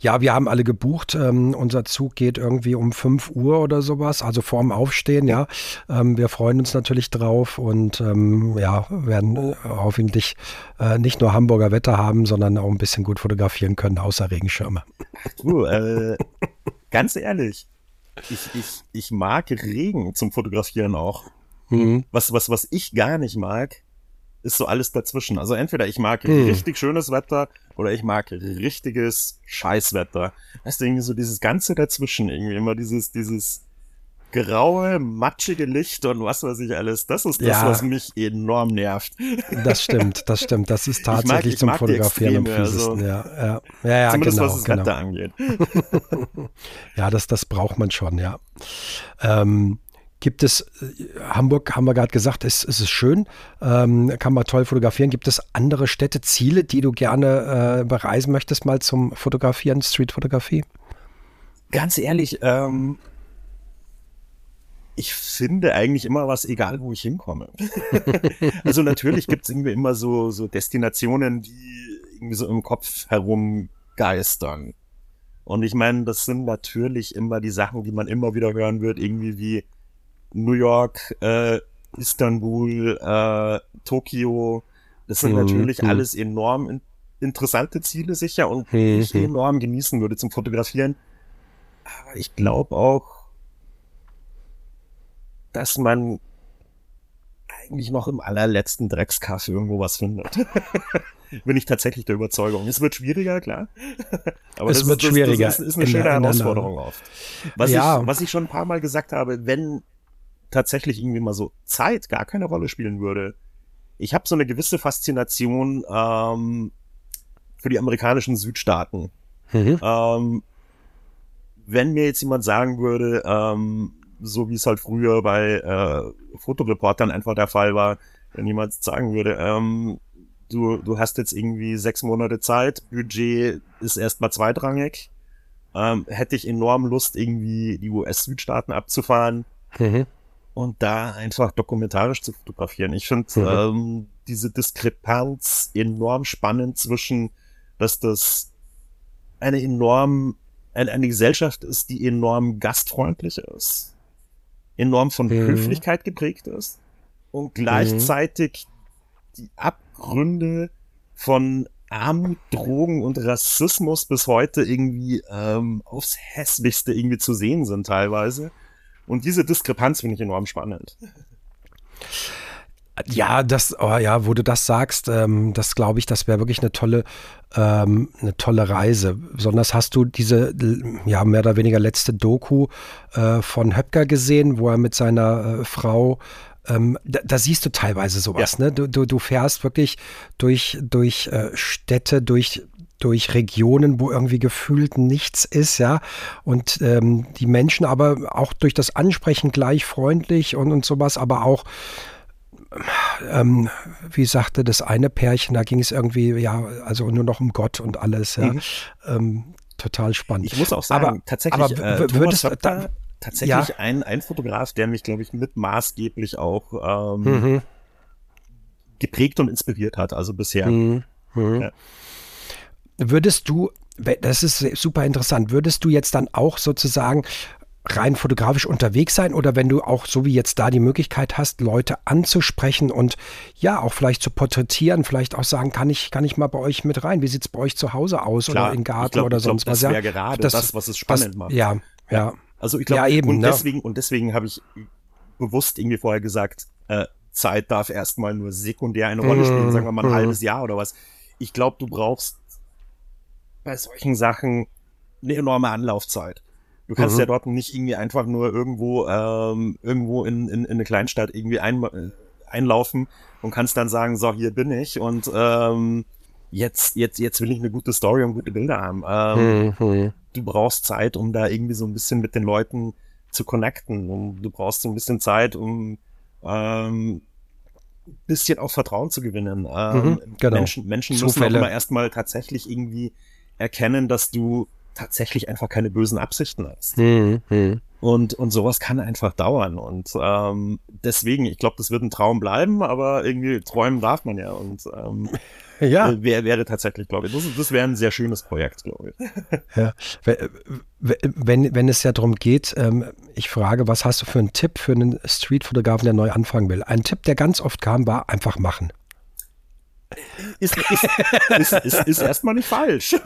Speaker 1: ja, wir haben alle gebucht. Ähm, unser Zug geht irgendwie um 5 Uhr oder sowas, also vorm Aufstehen, ja. Ähm, wir freuen uns natürlich drauf und ähm, ja, werden äh, hoffentlich äh, nicht nur Hamburger Wetter haben, sondern auch ein bisschen gut fotografieren können, außer Regenschirme.
Speaker 3: Du, äh, ganz ehrlich, ich, ich, ich mag Regen zum Fotografieren auch. Mhm. Was, was, was ich gar nicht mag, ist so alles dazwischen. Also entweder ich mag hm. richtig schönes Wetter oder ich mag richtiges Scheißwetter. Weißt du, irgendwie so dieses Ganze dazwischen, irgendwie immer dieses, dieses graue, matschige Licht und was weiß ich alles. Das ist das, ja. was mich enorm nervt.
Speaker 1: Das stimmt, das stimmt. Das ist tatsächlich ich mag, ich zum Fotografieren am fiesesten. Also, ja, ja. Ja, ja,
Speaker 3: zumindest
Speaker 1: genau,
Speaker 3: was das
Speaker 1: genau.
Speaker 3: Wetter angeht.
Speaker 1: ja, das, das braucht man schon, ja. Ähm, Gibt es, äh, Hamburg haben wir gerade gesagt, ist, ist es schön, ähm, kann man toll fotografieren. Gibt es andere Städte, Ziele, die du gerne äh, bereisen möchtest, mal zum Fotografieren, Streetfotografie?
Speaker 3: Ganz ehrlich, ähm, ich finde eigentlich immer was, egal wo ich hinkomme. also natürlich gibt es irgendwie immer so, so Destinationen, die irgendwie so im Kopf herumgeistern. Und ich meine, das sind natürlich immer die Sachen, die man immer wieder hören wird, irgendwie wie New York, äh, Istanbul, äh, Tokio. Das sind mhm. natürlich mhm. alles enorm in interessante Ziele sicher und mhm. ich enorm genießen würde zum Fotografieren. Aber ich glaube auch, dass man eigentlich noch im allerletzten Dreckskaff irgendwo was findet. Bin ich tatsächlich der Überzeugung. Es wird schwieriger, klar.
Speaker 1: Aber es wird ist, schwieriger.
Speaker 3: Das, das ist, eine schöne Herausforderung oft. Was, ja. ich, was ich schon ein paar Mal gesagt habe, wenn tatsächlich irgendwie mal so Zeit gar keine Rolle spielen würde. Ich habe so eine gewisse Faszination ähm, für die amerikanischen Südstaaten. Mhm. Ähm, wenn mir jetzt jemand sagen würde, ähm, so wie es halt früher bei äh, Fotoreportern einfach der Fall war, wenn jemand sagen würde, ähm, du, du hast jetzt irgendwie sechs Monate Zeit, Budget ist erstmal zweitrangig, ähm, hätte ich enorm Lust, irgendwie die US-Südstaaten abzufahren. Mhm und da einfach dokumentarisch zu fotografieren. Ich finde mhm. ähm, diese Diskrepanz enorm spannend zwischen, dass das eine enorm, eine, eine Gesellschaft ist, die enorm gastfreundlich ist, enorm von mhm. Höflichkeit geprägt ist und gleichzeitig mhm. die Abgründe von Armut, Drogen und Rassismus bis heute irgendwie ähm, aufs hässlichste irgendwie zu sehen sind teilweise. Und diese Diskrepanz finde ich enorm spannend.
Speaker 1: Ja, das, oh ja, wo du das sagst, ähm, das glaube ich, das wäre wirklich eine tolle, ähm, eine tolle Reise. Besonders hast du diese, ja, mehr oder weniger letzte Doku äh, von Höpker gesehen, wo er mit seiner äh, Frau ähm, da, da, siehst du teilweise sowas, ja. ne? Du, du, du fährst wirklich durch, durch äh, Städte, durch durch Regionen, wo irgendwie gefühlt nichts ist, ja. Und ähm, die Menschen aber auch durch das Ansprechen gleich freundlich und, und sowas, aber auch ähm, wie sagte das eine Pärchen, da ging es irgendwie, ja, also nur noch um Gott und alles, ja. Mhm. Ähm, total spannend.
Speaker 3: Ich muss auch sagen, aber, tatsächlich, aber, äh, Thomas Höpter, tatsächlich ja. ein, ein Fotograf, der mich, glaube ich, mit maßgeblich auch ähm, mhm. geprägt und inspiriert hat, also bisher. Mhm. mhm. Ja.
Speaker 1: Würdest du, das ist super interessant, würdest du jetzt dann auch sozusagen rein fotografisch unterwegs sein oder wenn du auch so wie jetzt da die Möglichkeit hast, Leute anzusprechen und ja, auch vielleicht zu porträtieren, vielleicht auch sagen, kann ich, kann ich mal bei euch mit rein? Wie sieht es bei euch zu Hause aus Klar, oder im Garten
Speaker 3: glaub,
Speaker 1: oder sonst
Speaker 3: glaub,
Speaker 1: was?
Speaker 3: Das wäre ja, gerade das, das, was es spannend
Speaker 1: was,
Speaker 3: macht.
Speaker 1: Ja, ja.
Speaker 3: Also ich glaube,
Speaker 1: ja, eben,
Speaker 3: und
Speaker 1: ne?
Speaker 3: deswegen, und deswegen habe ich bewusst irgendwie vorher gesagt, äh, Zeit darf erstmal nur sekundär eine Rolle spielen,
Speaker 1: Mhm.
Speaker 3: sagen wir mal ein
Speaker 1: Mhm.
Speaker 3: halbes Jahr oder was. Ich glaube, du brauchst bei solchen Sachen eine enorme Anlaufzeit. Du kannst
Speaker 1: Mhm.
Speaker 3: ja dort nicht irgendwie einfach nur irgendwo ähm, irgendwo in, in, in eine Kleinstadt irgendwie ein, äh, einlaufen und kannst dann sagen, so hier bin ich und ähm, jetzt jetzt jetzt will ich eine gute Story und gute Bilder haben. Ähm,
Speaker 1: Mhm.
Speaker 3: du brauchst Zeit, um da irgendwie so ein bisschen mit den Leuten zu connecten. Und du brauchst so ein bisschen Zeit, um ähm, ein bisschen auch Vertrauen zu gewinnen. Ähm,
Speaker 1: Mhm, genau.
Speaker 3: Menschen, Menschen müssen auch immer erstmal tatsächlich irgendwie erkennen, dass du tatsächlich einfach keine bösen Absichten hast.
Speaker 1: Mhm. Mhm.
Speaker 3: Und, und sowas kann einfach dauern. Und ähm, deswegen, ich glaube, das wird ein Traum bleiben, aber irgendwie träumen darf man ja. Und ähm,
Speaker 1: Ja,
Speaker 3: äh, wäre wäre tatsächlich, glaube ich, das, das wäre ein sehr schönes Projekt, glaube ich.
Speaker 1: ja. Wenn, wenn es ja darum geht, ähm, ich frage, was hast du für einen Tipp für einen Streetfotografen, der neu anfangen will? Ein Tipp, der ganz oft kam, war einfach machen.
Speaker 3: Ist, ist, ist, ist, erstmal nicht falsch.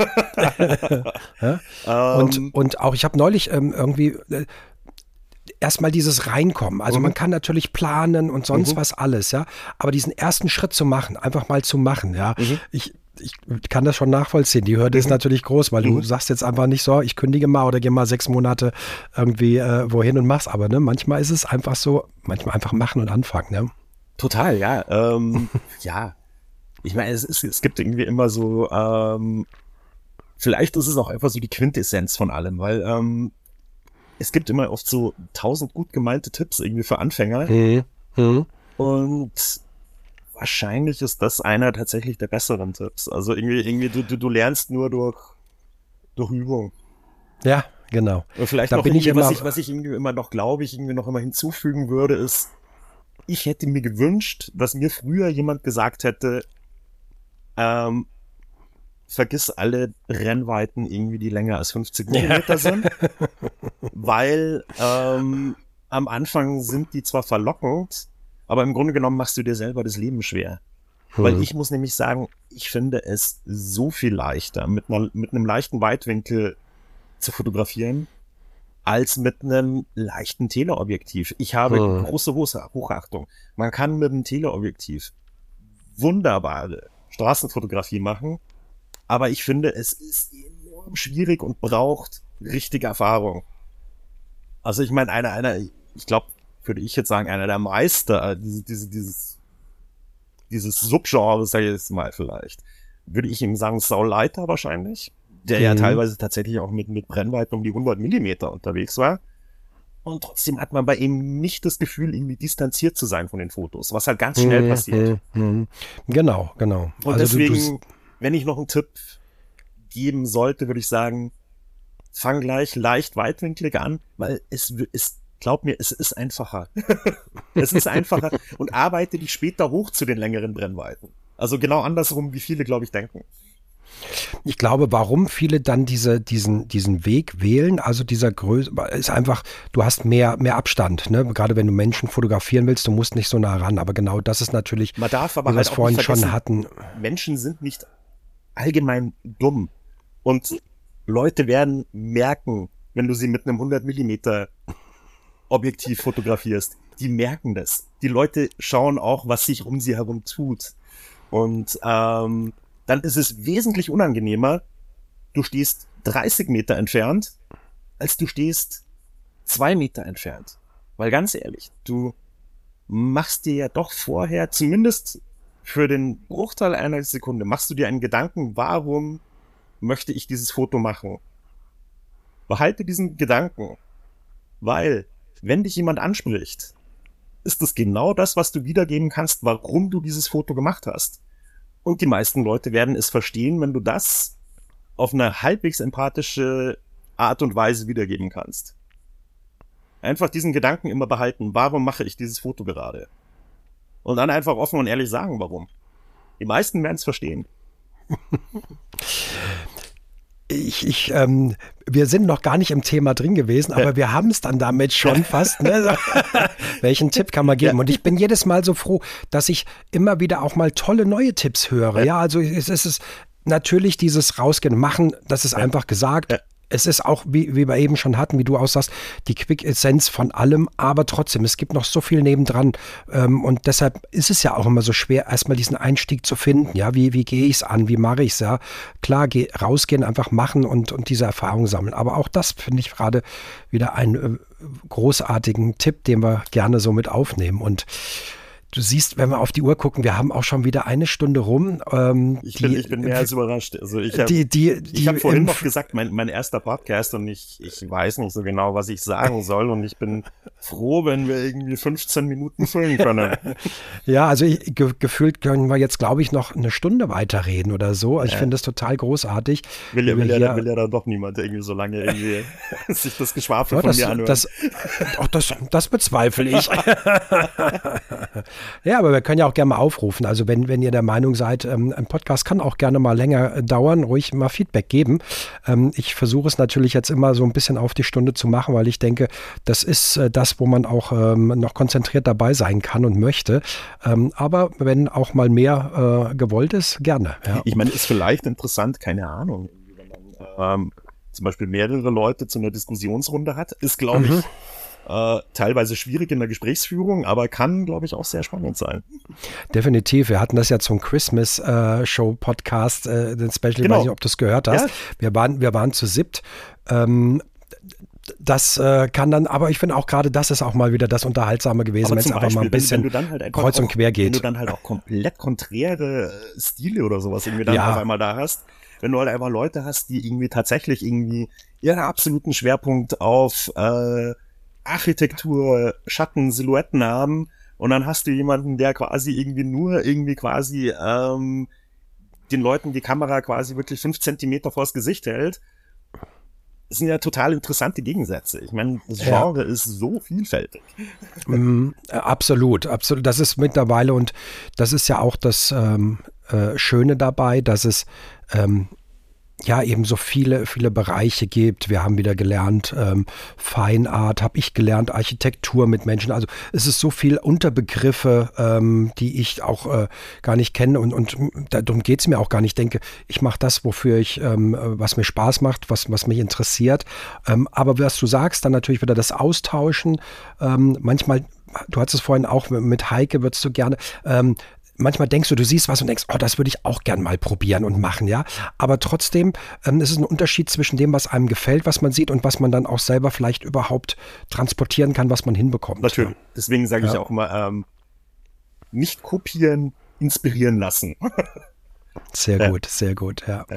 Speaker 1: Ja?
Speaker 3: Ähm,
Speaker 1: Und, und auch, ich habe neulich ähm, irgendwie äh, erstmal dieses Reinkommen. Also
Speaker 3: Mhm.
Speaker 1: man kann natürlich planen und sonst was alles, ja. Aber diesen ersten Schritt zu machen, einfach mal zu machen, ja.
Speaker 3: Mhm.
Speaker 1: Ich, ich kann das schon nachvollziehen. Die Hürde ist natürlich groß, weil
Speaker 3: Mhm.
Speaker 1: du sagst jetzt einfach nicht so, ich kündige mal oder gehe mal sechs Monate irgendwie äh, wohin und mach's. Aber ne, manchmal ist es einfach so, manchmal einfach machen und anfangen, ne?
Speaker 3: Total, ja. Ähm, ja. Ich meine, es, ist, es gibt irgendwie immer so, ähm, vielleicht ist es auch einfach so die Quintessenz von allem, weil ähm, es gibt immer oft so tausend gut gemeinte Tipps irgendwie für Anfänger
Speaker 1: Mhm. Mhm.
Speaker 3: und wahrscheinlich ist das einer tatsächlich der besseren Tipps. Also irgendwie, irgendwie du, du, du lernst nur durch, durch Übung.
Speaker 1: Ja, genau.
Speaker 3: Und vielleicht
Speaker 1: Da
Speaker 3: noch
Speaker 1: bin ich
Speaker 3: irgendwie, was
Speaker 1: immer-
Speaker 3: ich, was ich irgendwie immer noch glaube, ich irgendwie noch immer hinzufügen würde, ist, ich hätte mir gewünscht, dass mir früher jemand gesagt hätte, ähm, vergiss alle Rennweiten irgendwie, die länger als 50 Millimeter sind, weil ähm, am Anfang sind die zwar verlockend, aber im Grunde genommen machst du dir selber das Leben schwer. Weil
Speaker 1: Hm.
Speaker 3: ich muss nämlich sagen, ich finde es so viel leichter, mit, einer, mit einem leichten Weitwinkel zu fotografieren, als mit einem leichten Teleobjektiv. Ich habe
Speaker 1: Hm.
Speaker 3: große Hoch- Hochachtung. Man kann mit einem Teleobjektiv wunderbare Straßenfotografie machen, aber ich finde, es ist enorm schwierig und braucht richtige Erfahrung. Also ich meine, einer, einer, ich glaube, würde ich jetzt sagen, einer der Meister, äh, diese, diese, dieses, dieses Subgenre, sag ich jetzt mal vielleicht, würde ich ihm sagen, Saul Leiter wahrscheinlich, der ja
Speaker 1: Mhm.
Speaker 3: teilweise tatsächlich auch mit, mit Brennweiten um die 100 Millimeter unterwegs war. Und trotzdem hat man bei ihm nicht das Gefühl, irgendwie distanziert zu sein von den Fotos, was halt ganz schnell
Speaker 1: Mhm,
Speaker 3: passiert.
Speaker 1: mhm. Genau, genau.
Speaker 3: Und
Speaker 1: Also
Speaker 3: deswegen, wenn ich noch einen Tipp geben sollte, würde ich sagen, fang gleich leicht weitwinklig an, weil es ist, glaub mir, es ist einfacher. es ist einfacher und arbeite dich später hoch zu den längeren Brennweiten. Also genau andersrum, wie viele, glaube ich, denken.
Speaker 1: Ich glaube, warum viele dann diese, diesen, diesen Weg wählen, also dieser Größe, ist einfach, du hast mehr, mehr Abstand, ne? Gerade wenn du Menschen fotografieren willst, du musst nicht so nah ran. Aber genau das ist natürlich,
Speaker 3: Man darf aber
Speaker 1: wie wir
Speaker 3: halt
Speaker 1: es
Speaker 3: auch
Speaker 1: vorhin schon hatten.
Speaker 3: Menschen sind nicht allgemein dumm. Und Leute werden merken, wenn du sie mit einem 100 Millimeter Objektiv fotografierst. Die merken das. Die Leute schauen auch, was sich um sie herum tut. Und ähm, dann ist es wesentlich unangenehmer, du stehst 30 Meter entfernt, als du stehst zwei Meter entfernt. Weil ganz ehrlich, du machst dir ja doch vorher, zumindest für den Bruchteil einer Sekunde, machst du dir einen Gedanken, warum möchte ich dieses Foto machen? Behalte diesen Gedanken, weil wenn dich jemand anspricht, ist es genau das, was du wiedergeben kannst, warum du dieses Foto gemacht hast. Und die meisten Leute werden es verstehen, wenn du das auf eine halbwegs empathische Art und Weise wiedergeben kannst. Einfach diesen Gedanken immer behalten, warum mache ich dieses Foto gerade? Und dann einfach offen und ehrlich sagen, warum. Die meisten werden es verstehen.
Speaker 1: Ich, ich, ähm, wir sind noch gar nicht im Thema drin gewesen, aber wir haben es dann damit schon fast. Ne? Welchen Tipp kann man geben? Und ich bin jedes Mal so froh, dass ich immer wieder auch mal tolle neue Tipps höre. Ja, also es ist es natürlich dieses Rausgehen, machen, das ist einfach gesagt. Es ist auch, wie, wie wir eben schon hatten, wie du aussagst, die Quick-Essenz von allem, aber trotzdem, es gibt noch so viel nebendran. Ähm, und deshalb ist es ja auch immer so schwer, erstmal diesen Einstieg zu finden. Ja, wie, wie gehe ich es an? Wie mache ich es? Ja, klar, geh, rausgehen, einfach machen und, und diese Erfahrung sammeln. Aber auch das finde ich gerade wieder einen äh, großartigen Tipp, den wir gerne so mit aufnehmen. Und du siehst, wenn wir auf die Uhr gucken, wir haben auch schon wieder eine Stunde rum.
Speaker 3: Ähm, ich, bin, die, ich bin mehr als überrascht. Also ich habe hab vorhin noch gesagt, mein, mein erster Podcast und ich, ich weiß nicht so genau, was ich sagen soll und ich bin froh, wenn wir irgendwie 15 Minuten füllen können.
Speaker 1: ja, also ich, ge gefühlt können wir jetzt, glaube ich, noch eine Stunde weiterreden oder so. Also ich finde das total großartig.
Speaker 3: Will ja, will, ja, will ja dann doch niemand irgendwie so lange irgendwie sich das Geschwafel ja, von
Speaker 1: das,
Speaker 3: mir anhören.
Speaker 1: Das, das, das bezweifle ich. Ja, aber wir können ja auch gerne mal aufrufen. Also wenn, wenn ihr der Meinung seid, ähm, ein Podcast kann auch gerne mal länger äh, dauern, ruhig mal Feedback geben. Ähm, ich versuche es natürlich jetzt immer so ein bisschen auf die Stunde zu machen, weil ich denke, das ist äh, das, wo man auch ähm, noch konzentriert dabei sein kann und möchte. Aber wenn auch mal mehr äh, gewollt ist, gerne.
Speaker 3: Ja. Ich meine, ist vielleicht interessant, keine Ahnung, wenn man ähm, zum Beispiel mehrere Leute zu einer Diskussionsrunde hat, ist, glaube mhm. Äh, teilweise schwierig in der Gesprächsführung, aber kann, glaube ich, auch sehr spannend sein.
Speaker 1: Definitiv. Wir hatten das ja zum Christmas äh, Show Podcast, äh, den Special, genau. ich weiß nicht, ob du es gehört hast. Ja. Wir, waren, wir waren zu siebt. Ähm, das äh, kann dann, aber ich finde auch gerade das ist auch mal wieder das Unterhaltsame gewesen, wenn es einfach mal ein bisschen wenn, halt kreuz und quer geht. Wenn
Speaker 3: du dann halt auch komplett konträre äh, Stile oder sowas irgendwie dann ja. auf einmal da hast, wenn du halt einfach Leute hast, die irgendwie tatsächlich irgendwie ihren absoluten Schwerpunkt auf äh, Architektur, Schatten, Silhouetten haben und dann hast du jemanden, der quasi irgendwie nur irgendwie quasi ähm, den Leuten die Kamera quasi wirklich fünf Zentimeter vors Gesicht hält. Das sind ja total interessante Gegensätze. Ich meine, das Genre ja. ist so vielfältig.
Speaker 1: Mm, absolut, absolut. Das ist mittlerweile und das ist ja auch das ähm, äh, Schöne dabei, dass es ähm, ja eben so viele, viele Bereiche gibt. Wir haben wieder gelernt, ähm, Feinart, habe ich gelernt, Architektur mit Menschen. Also es ist so viel Unterbegriffe, ähm, die ich auch äh, gar nicht kenne und, und darum geht es mir auch gar nicht. Ich denke, ich mache das, wofür ich, ähm, was mir Spaß macht, was, was mich interessiert. Ähm, aber was du sagst, dann natürlich wieder das Austauschen. Ähm, manchmal du hattest es vorhin auch mit Heike, würdest du gerne, ähm, manchmal denkst du, du siehst was und denkst, oh, das würde ich auch gern mal probieren und machen, ja. Aber trotzdem ähm, ist es ein Unterschied zwischen dem, was einem gefällt, was man sieht und was man dann auch selber vielleicht überhaupt transportieren kann, was man hinbekommt.
Speaker 3: Natürlich. Ja. Deswegen sage ja. ich auch immer, ähm, nicht kopieren, inspirieren lassen.
Speaker 1: Sehr ja. gut, sehr gut, ja. ja.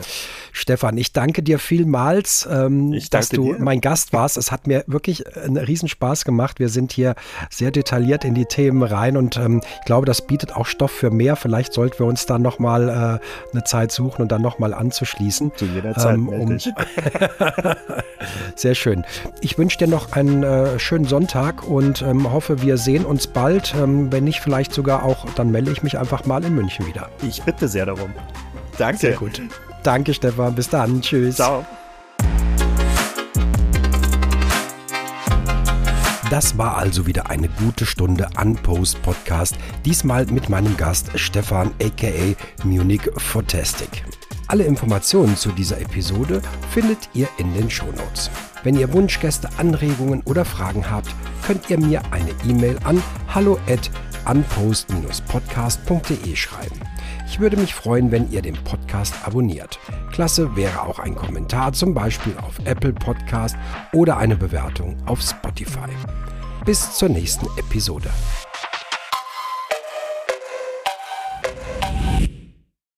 Speaker 1: Stefan, ich danke dir vielmals, ähm, dass du dir. mein Gast warst. Es hat mir wirklich einen Riesenspaß gemacht. Wir sind hier sehr detailliert in die Themen rein und ähm, ich glaube, das bietet auch Stoff für mehr. Vielleicht sollten wir uns dann nochmal äh, eine Zeit suchen und dann nochmal anzuschließen.
Speaker 3: Zu jeder Zeit. Ähm, um
Speaker 1: sehr schön. Ich wünsche dir noch einen äh, schönen Sonntag und ähm, hoffe, wir sehen uns bald. Ähm, wenn nicht, vielleicht sogar auch, dann melde ich mich einfach mal in München wieder.
Speaker 3: Ich bitte sehr darum. Danke.
Speaker 1: Sehr gut. Danke, Stefan. Bis dann. Tschüss.
Speaker 3: Ciao.
Speaker 1: Das war also wieder eine gute Stunde Unpost Podcast, diesmal mit meinem Gast Stefan aka Munich Fantastic. Alle Informationen zu dieser Episode findet ihr in den Shownotes. Wenn ihr Wunschgäste, Anregungen oder Fragen habt, könnt ihr mir eine E-Mail an hallo at unpost-podcast.de schreiben. Ich würde mich freuen, wenn ihr den Podcast abonniert. Klasse wäre auch ein Kommentar, zum Beispiel auf Apple Podcast oder eine Bewertung auf Spotify. Bis zur nächsten Episode.